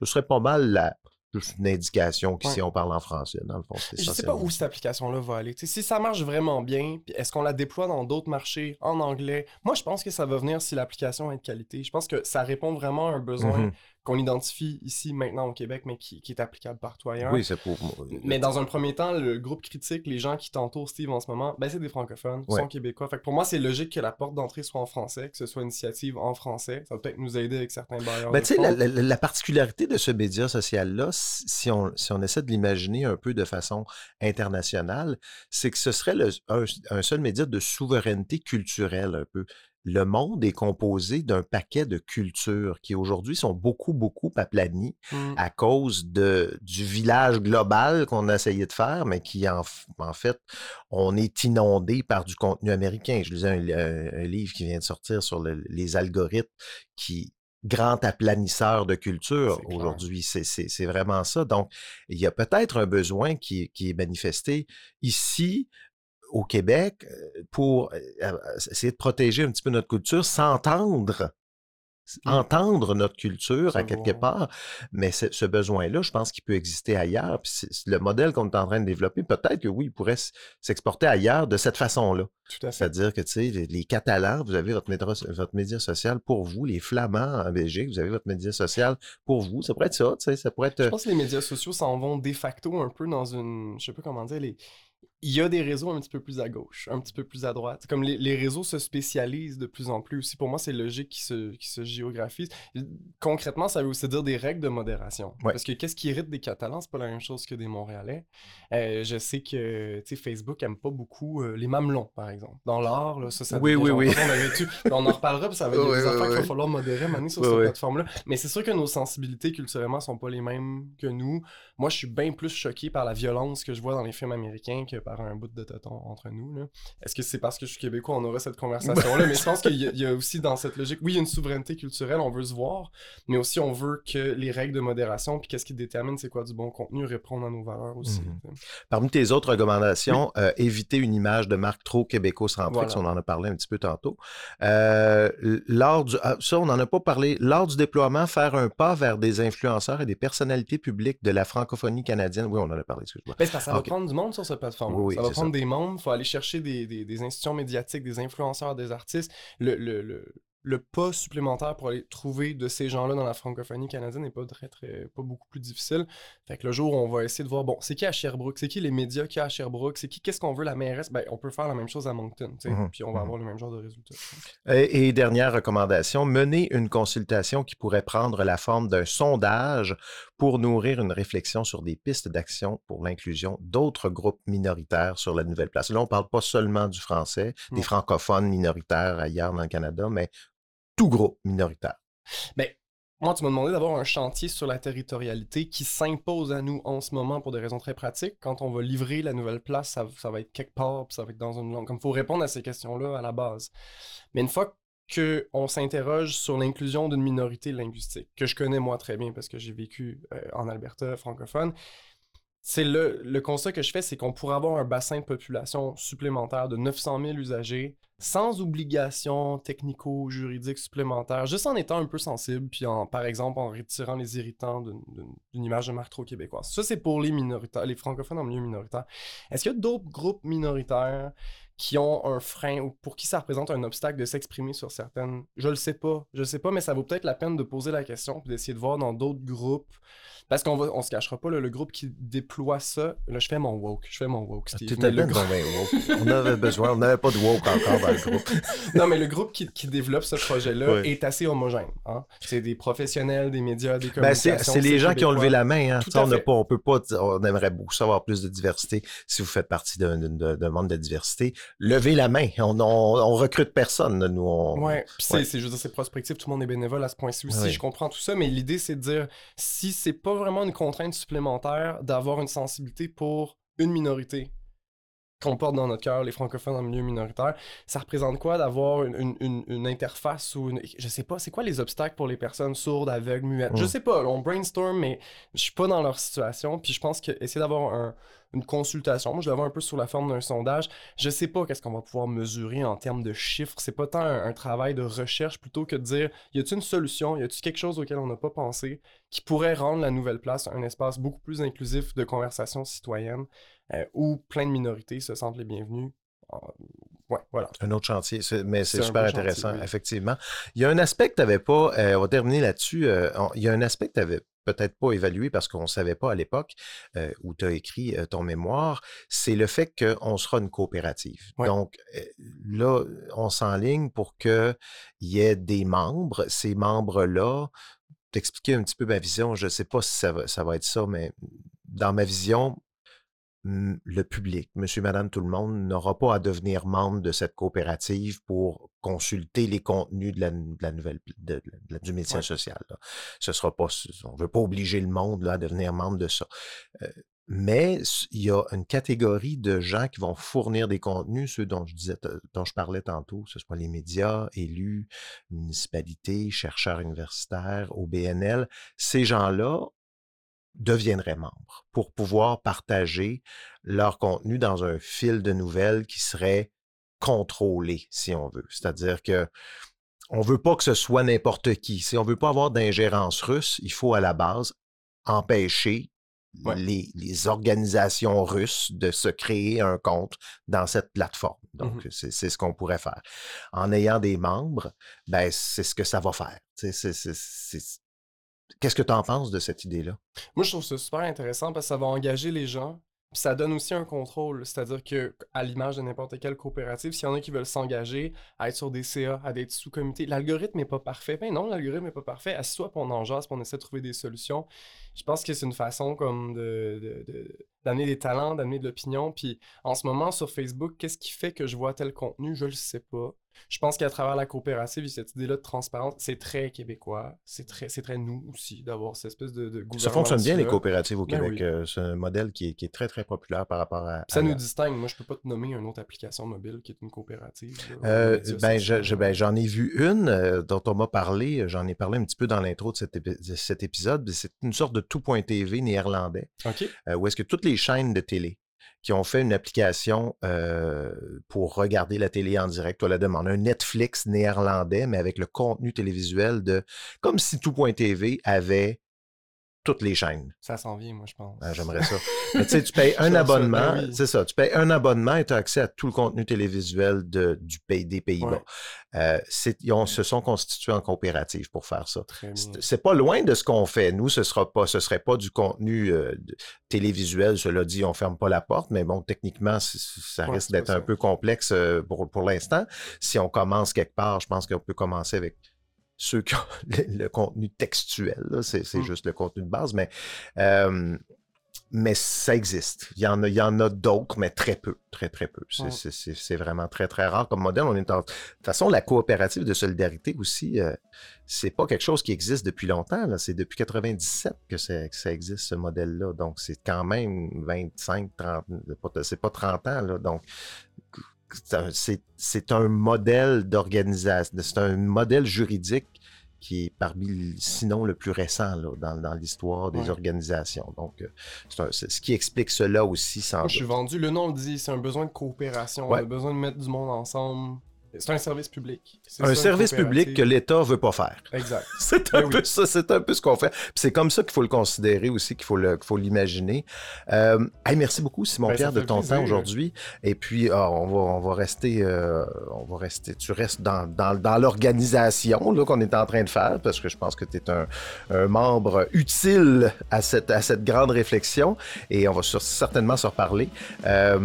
Ce serait pas mal la, juste une indication Ouais. on parle en français, dans le fond. c'est Je sais pas où cette application-là va aller. Si ça marche vraiment bien, puis est-ce qu'on la déploie dans d'autres marchés en anglais? Moi, je pense que ça va venir si l'application est de qualité. Je pense que ça répond vraiment à un besoin Mhm. Qu'on identifie ici maintenant au Québec, mais qui, qui est applicable partout ailleurs. Oui, c'est pour moi. Mais dans un premier temps, le groupe critique, les gens qui t'entourent Steve en ce moment, ben c'est des francophones, Ouais. sont québécois. Fait que pour moi, c'est logique que la porte d'entrée soit en français, que ce soit une initiative en français. Ça va peut-être nous aider avec certains bailleurs. Ben, tu sais, la, fonds. la- la particularité de ce média social-là, si si on, si on essaie de l'imaginer un peu de façon internationale, c'est que ce serait le- un, un seul média de souveraineté culturelle un peu. Le monde est composé d'un paquet de cultures qui aujourd'hui sont beaucoup, beaucoup aplanies Mm. à cause de, du village global qu'on a essayé de faire, mais qui en, fait, on est inondé par du contenu américain. Je lisais un, li- un- un livre qui vient de sortir sur le- les algorithmes qui grand aplanisseur de culture aujourd'hui. C'est- vraiment ça. Donc, il y a peut-être un besoin qui est manifesté ici au Québec euh, pour euh, euh, essayer de protéger un petit peu notre culture, s'entendre entendre notre culture à quelque part, mais ce, ce besoin-là, je pense qu'il peut exister ailleurs. Puis le modèle qu'on est en train de développer, peut-être que oui, il pourrait s'exporter ailleurs de cette façon-là. Tout à fait. C'est-à-dire que, tu sais, les, les Catalans, vous avez votre média, votre média social pour vous. Les Flamands en Belgique, vous avez votre média social pour vous. Ça pourrait être ça, tu sais, ça pourrait être... Je pense que les médias sociaux s'en vont de facto un peu dans une. Je sais pas comment dire. Les... Il y a des réseaux un petit peu plus à gauche, un petit peu plus à droite. Comme les, les réseaux se spécialisent de plus en plus aussi. Pour moi, c'est logique qu'ils se, géographient. Concrètement, ça veut aussi dire des règles de modération. Ouais. Parce que qu'est-ce qui irrite des Catalans, c'est pas la même chose que des Montréalais. Euh, je sais que Facebook aime pas beaucoup euh, les mamelons, par exemple. Dans l'art, ça, ça Oui, oui, oui. on, on en reparlera, puis ça va être [LAUGHS] des affaires qu'il va falloir modérer maintenant sur cette plateforme-là. Mais c'est sûr que nos sensibilités culturellement sont pas les mêmes que nous. Moi, je suis bien plus choqué par la violence que je vois dans les films américains que par un bout de tonton entre nous. Est-ce que c'est parce que je suis québécois, on aura cette [LAUGHS] conversation-là? mais je pense qu'il y, a- il y a aussi dans cette logique, oui, il y a une souveraineté culturelle, on veut se voir, mais aussi on veut que les règles de modération, puis qu'est-ce qui détermine c'est quoi du bon contenu, répondent à nos valeurs aussi. Mhm. Parmi tes autres recommandations, euh, éviter une image de marque trop québéco-centrique, Voilà. on en a parlé un petit peu tantôt. Euh, lors du, ah, ça, on n'en a pas parlé. Lors du déploiement, faire un pas vers des influenceurs et des personnalités publiques de la francophonie canadienne. Oui, on en a parlé, excuse-moi. Ben, ça va prendre du monde sur cette plateforme. Oui, oui, ça va prendre des mondes, il faut aller chercher des, des- des institutions médiatiques, des influenceurs, des artistes. Le, le, le, le pas supplémentaire pour aller trouver de ces gens-là dans la francophonie canadienne n'est pas très, très, pas beaucoup plus difficile. Fait que le jour où on va essayer de voir, bon, c'est qui à Sherbrooke, c'est qui les médias qui a à Sherbrooke, c'est qui, qu'est-ce qu'on veut la mairesse, ben, on peut faire la même chose à Moncton, Mhm, puis on va mhm. avoir le même genre de résultats. Et, et dernière recommandation, mener une consultation qui pourrait prendre la forme d'un sondage pour nourrir une réflexion sur des pistes d'action pour l'inclusion d'autres groupes minoritaires sur la nouvelle place. Là, on ne parle pas seulement du français, des francophones minoritaires ailleurs dans le Canada, mais tout groupe minoritaire. Ben, moi, tu m'as demandé d'avoir un chantier sur la territorialité qui s'impose à nous en ce moment pour des raisons très pratiques. Quand on va livrer la nouvelle place, ça, ça va être quelque part, puis ça va être dans une langue. Comme il faut répondre à ces questions-là à la base. Mais une fois qu'on s'interroge sur l'inclusion d'une minorité linguistique, que je connais moi très bien parce que j'ai vécu euh, en Alberta francophone, c'est le, le constat que je fais, c'est qu'on pourrait avoir un bassin de population supplémentaire de 900 000 usagers sans obligation technico-juridique supplémentaire, juste en étant un peu sensible, puis en, par exemple en retirant les irritants d'une- image de marque trop québécoise. Ça, c'est pour les minoritaires, les francophones en milieu minoritaire. Est-ce qu'il y a d'autres groupes minoritaires qui ont un frein ou pour qui ça représente un obstacle de s'exprimer sur certaines... Je le sais pas, je le sais pas, mais ça vaut peut-être la peine de poser la question puis d'essayer de voir dans d'autres groupes. Parce qu'on va, on se cachera pas, là, le groupe qui déploie ça, là, je fais mon woke, je fais mon woke, Steve. Tout mais à le groupe- woke. On avait besoin, on n'avait pas de woke encore dans le groupe. [LAUGHS] non, mais le groupe qui, qui développe ce projet-là est assez homogène. Hein? C'est des professionnels, des médias, des Ben, c'est communications. c'est les gens qui ont levé la main. Hein. Tout on pas, peut pas, on aimerait beaucoup savoir plus de diversité si vous faites partie d'un monde de diversité. Levez la main. On, on, on recrute personne. Nous, on, Ouais, puis c'est, Ouais. c'est, je veux dire, c'est prospectif, tout le monde est bénévole à ce point-ci aussi, Ouais. je comprends tout ça, mais l'idée c'est de dire, si c'est pas vraiment une contrainte supplémentaire d'avoir une sensibilité pour une minorité qu'on porte dans notre cœur, les francophones en milieu minoritaire, ça représente quoi d'avoir une, une- interface ou une... Je sais pas, c'est quoi les obstacles pour les personnes sourdes, aveugles, muettes? Je Mm. sais pas, on brainstorm, mais je suis pas dans leur situation, puis je pense que essayer d'avoir un- une consultation, moi je la vois un peu sous la forme d'un sondage, je sais pas qu'est-ce qu'on va pouvoir mesurer en termes de chiffres. C'est pas tant un, un travail de recherche plutôt que de dire y a-t-il une solution, y a-t-il quelque chose auquel on n'a pas pensé qui pourrait rendre la nouvelle place un espace beaucoup plus inclusif de conversation citoyenne euh, où plein de minorités se sentent les bienvenus. Euh, ouais, voilà. Un autre chantier, mais c'est super chantier, intéressant, oui. effectivement. Il y a un aspect que tu n'avais pas, euh, on va terminer là-dessus, euh, il y a un aspect que tu n'avais peut-être pas évalué parce qu'on ne savait pas à l'époque euh, où tu as écrit euh, ton mémoire, c'est le fait qu'on sera une coopérative. Ouais. Donc euh, là, on s'enligne pour qu'il y ait des membres. Ces membres-là, t'expliquer un petit peu ma vision, je ne sais pas si ça va, ça va être ça, mais dans ma vision, le public, monsieur, madame, tout le monde, n'aura pas à devenir membre de cette coopérative pour consulter les contenus de la, de la nouvelle, de- de la- du médecin Ouais. social. là. Ce sera pas, on ne veut pas obliger le monde là, à devenir membre de ça. Euh, mais il y a une catégorie de gens qui vont fournir des contenus, ceux dont je disais, dont je parlais tantôt, ce soit les médias, élus, municipalités, chercheurs universitaires, au BNL. Ces gens-là deviendraient membres pour pouvoir partager leur contenu dans un fil de nouvelles qui serait contrôlé, si on veut. C'est-à-dire que on veut pas que ce soit n'importe qui. Si on veut pas avoir d'ingérence russe, il faut à la base empêcher Ouais. les, les organisations russes de se créer un compte dans cette plateforme. Donc, Mhm. c'est c'est ce qu'on pourrait faire. En ayant des membres, ben, c'est ce que ça va faire. Qu'est-ce que tu en penses de cette idée-là? Moi, je trouve ça super intéressant parce que ça va engager les gens. Ça donne aussi un contrôle. C'est-à-dire que, à l'image de n'importe quelle coopérative, s'il y en a qui veulent s'engager à être sur des CA, à être sous-comités, l'algorithme n'est pas parfait. Ben non, l'algorithme n'est pas parfait. Assis-toi, on en jase, on essaie de trouver des solutions. Je pense que c'est une façon comme de- de- d'amener des talents, d'amener de l'opinion. Puis en ce moment, sur Facebook, qu'est-ce qui fait que je vois tel contenu? Je le sais pas. Je pense qu'à travers la coopérative, cette idée-là de transparence, c'est très québécois. C'est très, c'est très nous aussi d'avoir cette espèce de, de Ça fonctionne bien, les coopératives au Ben Québec. oui. Euh, C'est un modèle qui est, qui est très, très populaire par rapport à. Ça à nous la- distingue. Moi, je peux pas te nommer une autre application mobile qui est une coopérative. Euh, ben, je- ben, j'en ai vu une euh, dont on m'a parlé. J'en ai parlé un petit peu dans l'intro de cet, épi- de cet épisode. C'est une sorte de tout.tv néerlandais, OK. euh, où est-ce que toutes les chaînes de télé qui ont fait une application pour regarder la télé en direct, on la demande, un Netflix néerlandais, mais avec le contenu télévisuel de... Comme si tout.tv avait toutes les chaînes. Ça s'en vient, moi, je pense. Ah, J'aimerais ça. Mais tu sais, tu payes [LAUGHS] un abonnement, ben oui. c'est ça, tu payes un abonnement et tu as accès à tout le contenu télévisuel de, du pays, des Pays-Bas. Ouais. Euh, ils ont- se sont constitués en coopérative pour faire ça. C'est- pas loin de ce qu'on fait. Nous, ce sera pas, ce serait pas du contenu euh, télévisuel. Cela dit, on ferme pas la porte, mais bon, techniquement, ça risque d'être un peu complexe euh, pour, pour l'instant. Si on commence quelque part, je pense qu'on peut commencer avec ceux qui ont [LAUGHS] le, le contenu textuel. C'est Mm. juste le contenu de base, mais euh, mais ça existe. Il y en a, il y en a d'autres, mais très peu, très, très peu. C'est vraiment très, très rare comme modèle. On est en... De toute façon, la coopérative de solidarité aussi, euh, c'est pas quelque chose qui existe depuis longtemps. C'est depuis 97 que, ça- que ça existe, ce modèle-là. Donc, c'est quand même 25, 30, c'est pas, c'est pas 30 ans. Là. Donc, c'est un- modèle d'organisation, c'est un modèle juridique qui est parmi, sinon, le plus récent là, dans, dans l'histoire des Ouais. organisations. Donc, euh, c'est ce qui explique cela aussi, sans Moi, je suis vendu. Le nom le dit, c'est un besoin de coopération. Ouais. On a besoin de mettre du monde ensemble. C'est un service public. Un ça, service public que l'État veut pas faire. Exact. [LAUGHS] C'est Ben un oui. peu ça, c'est un peu ce qu'on fait. Puis c'est comme ça qu'il faut le considérer aussi, qu'il faut l'imaginer. Euh, hey, merci beaucoup, Simon Ben, de ton plaisir. temps aujourd'hui. Et puis, ah, on, va, on va rester, euh, on va rester. Tu restes dans, dans, dans l'organisation qu'on est en train de faire, parce que je pense que tu es un, un membre utile à cette, à cette grande réflexion. Et on va sur- certainement se reparler euh,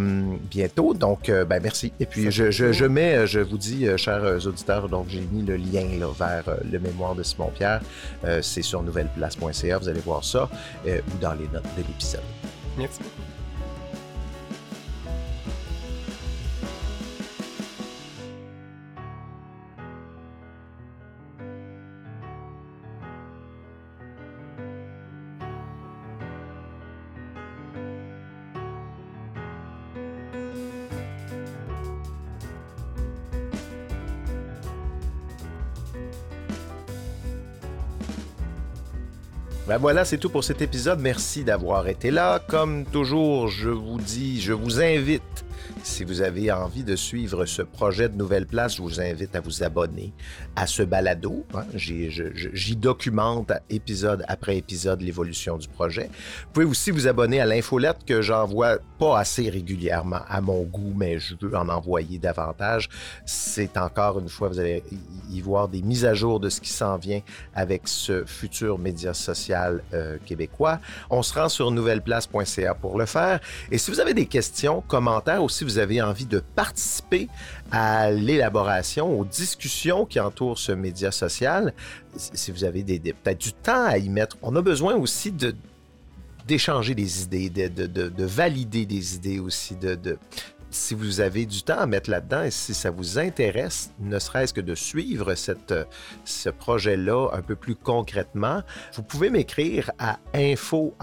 bientôt. Donc, euh, ben, merci. Et puis, je, je, je mets, euh, je vous dis, euh, chers euh, auditeurs, donc j'ai mis le lien vers euh, le mémoire de Simon Pierre. C'est sur nouvelleplace.ca, vous allez voir ça, ou dans les notes de l'épisode. Merci. Ben voilà, c'est tout pour cet épisode. Merci d'avoir été là. Comme toujours, je vous dis, je vous invite, si vous avez envie de suivre ce projet de Nouvelle Place, je vous invite à vous abonner à ce balado. hein. J'y documente épisode après épisode l'évolution du projet. Vous pouvez aussi vous abonner à l'infolette que j'envoie pas assez régulièrement à mon goût, mais je veux en envoyer davantage. C'est encore une fois, vous allez y- voir des mises à jour de ce qui s'en vient avec ce futur média social euh, québécois. On se rend sur nouvelleplace.ca pour le faire. Et si vous avez des questions, commentaires, ou avez envie de participer à l'élaboration, aux discussions qui entourent ce média social, si vous avez des, peut-être du temps à y mettre, on a besoin aussi de d'échanger des idées, de, de- de- de valider des idées aussi, de- si vous avez du temps à mettre là-dedans et si ça vous intéresse, ne serait-ce que de suivre cette, euh, ce projet-là un peu plus concrètement, vous pouvez m'écrire à info.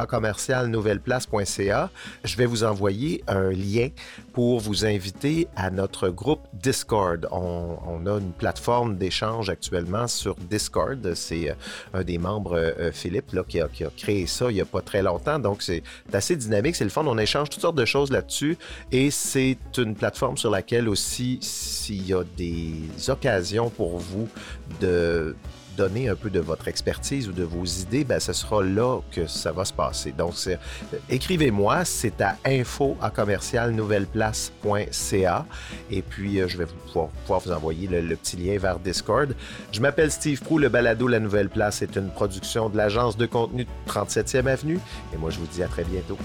Je vais vous envoyer un lien pour vous inviter à notre groupe Discord. On, on a une plateforme d'échange actuellement sur Discord. C'est euh, un des membres, euh, Philippe, là, qui, a, qui a créé ça il n'y a pas très longtemps. Donc, c'est assez dynamique, c'est le fun. On échange toutes sortes de choses là-dessus et c'est c'est une plateforme sur laquelle aussi, s'il y a des occasions pour vous de donner un peu de votre expertise ou de vos idées, ben, ce sera là que ça va se passer. Donc, écrivez-moi, c'est à info à commercialnouvelleplace.ca et puis euh, je vais pouvoir, vous envoyer le, petit lien vers Discord. Je m'appelle Steve Prou, le balado La Nouvelle Place est une production de l'agence de contenu 37e Avenue et moi je vous dis à très bientôt.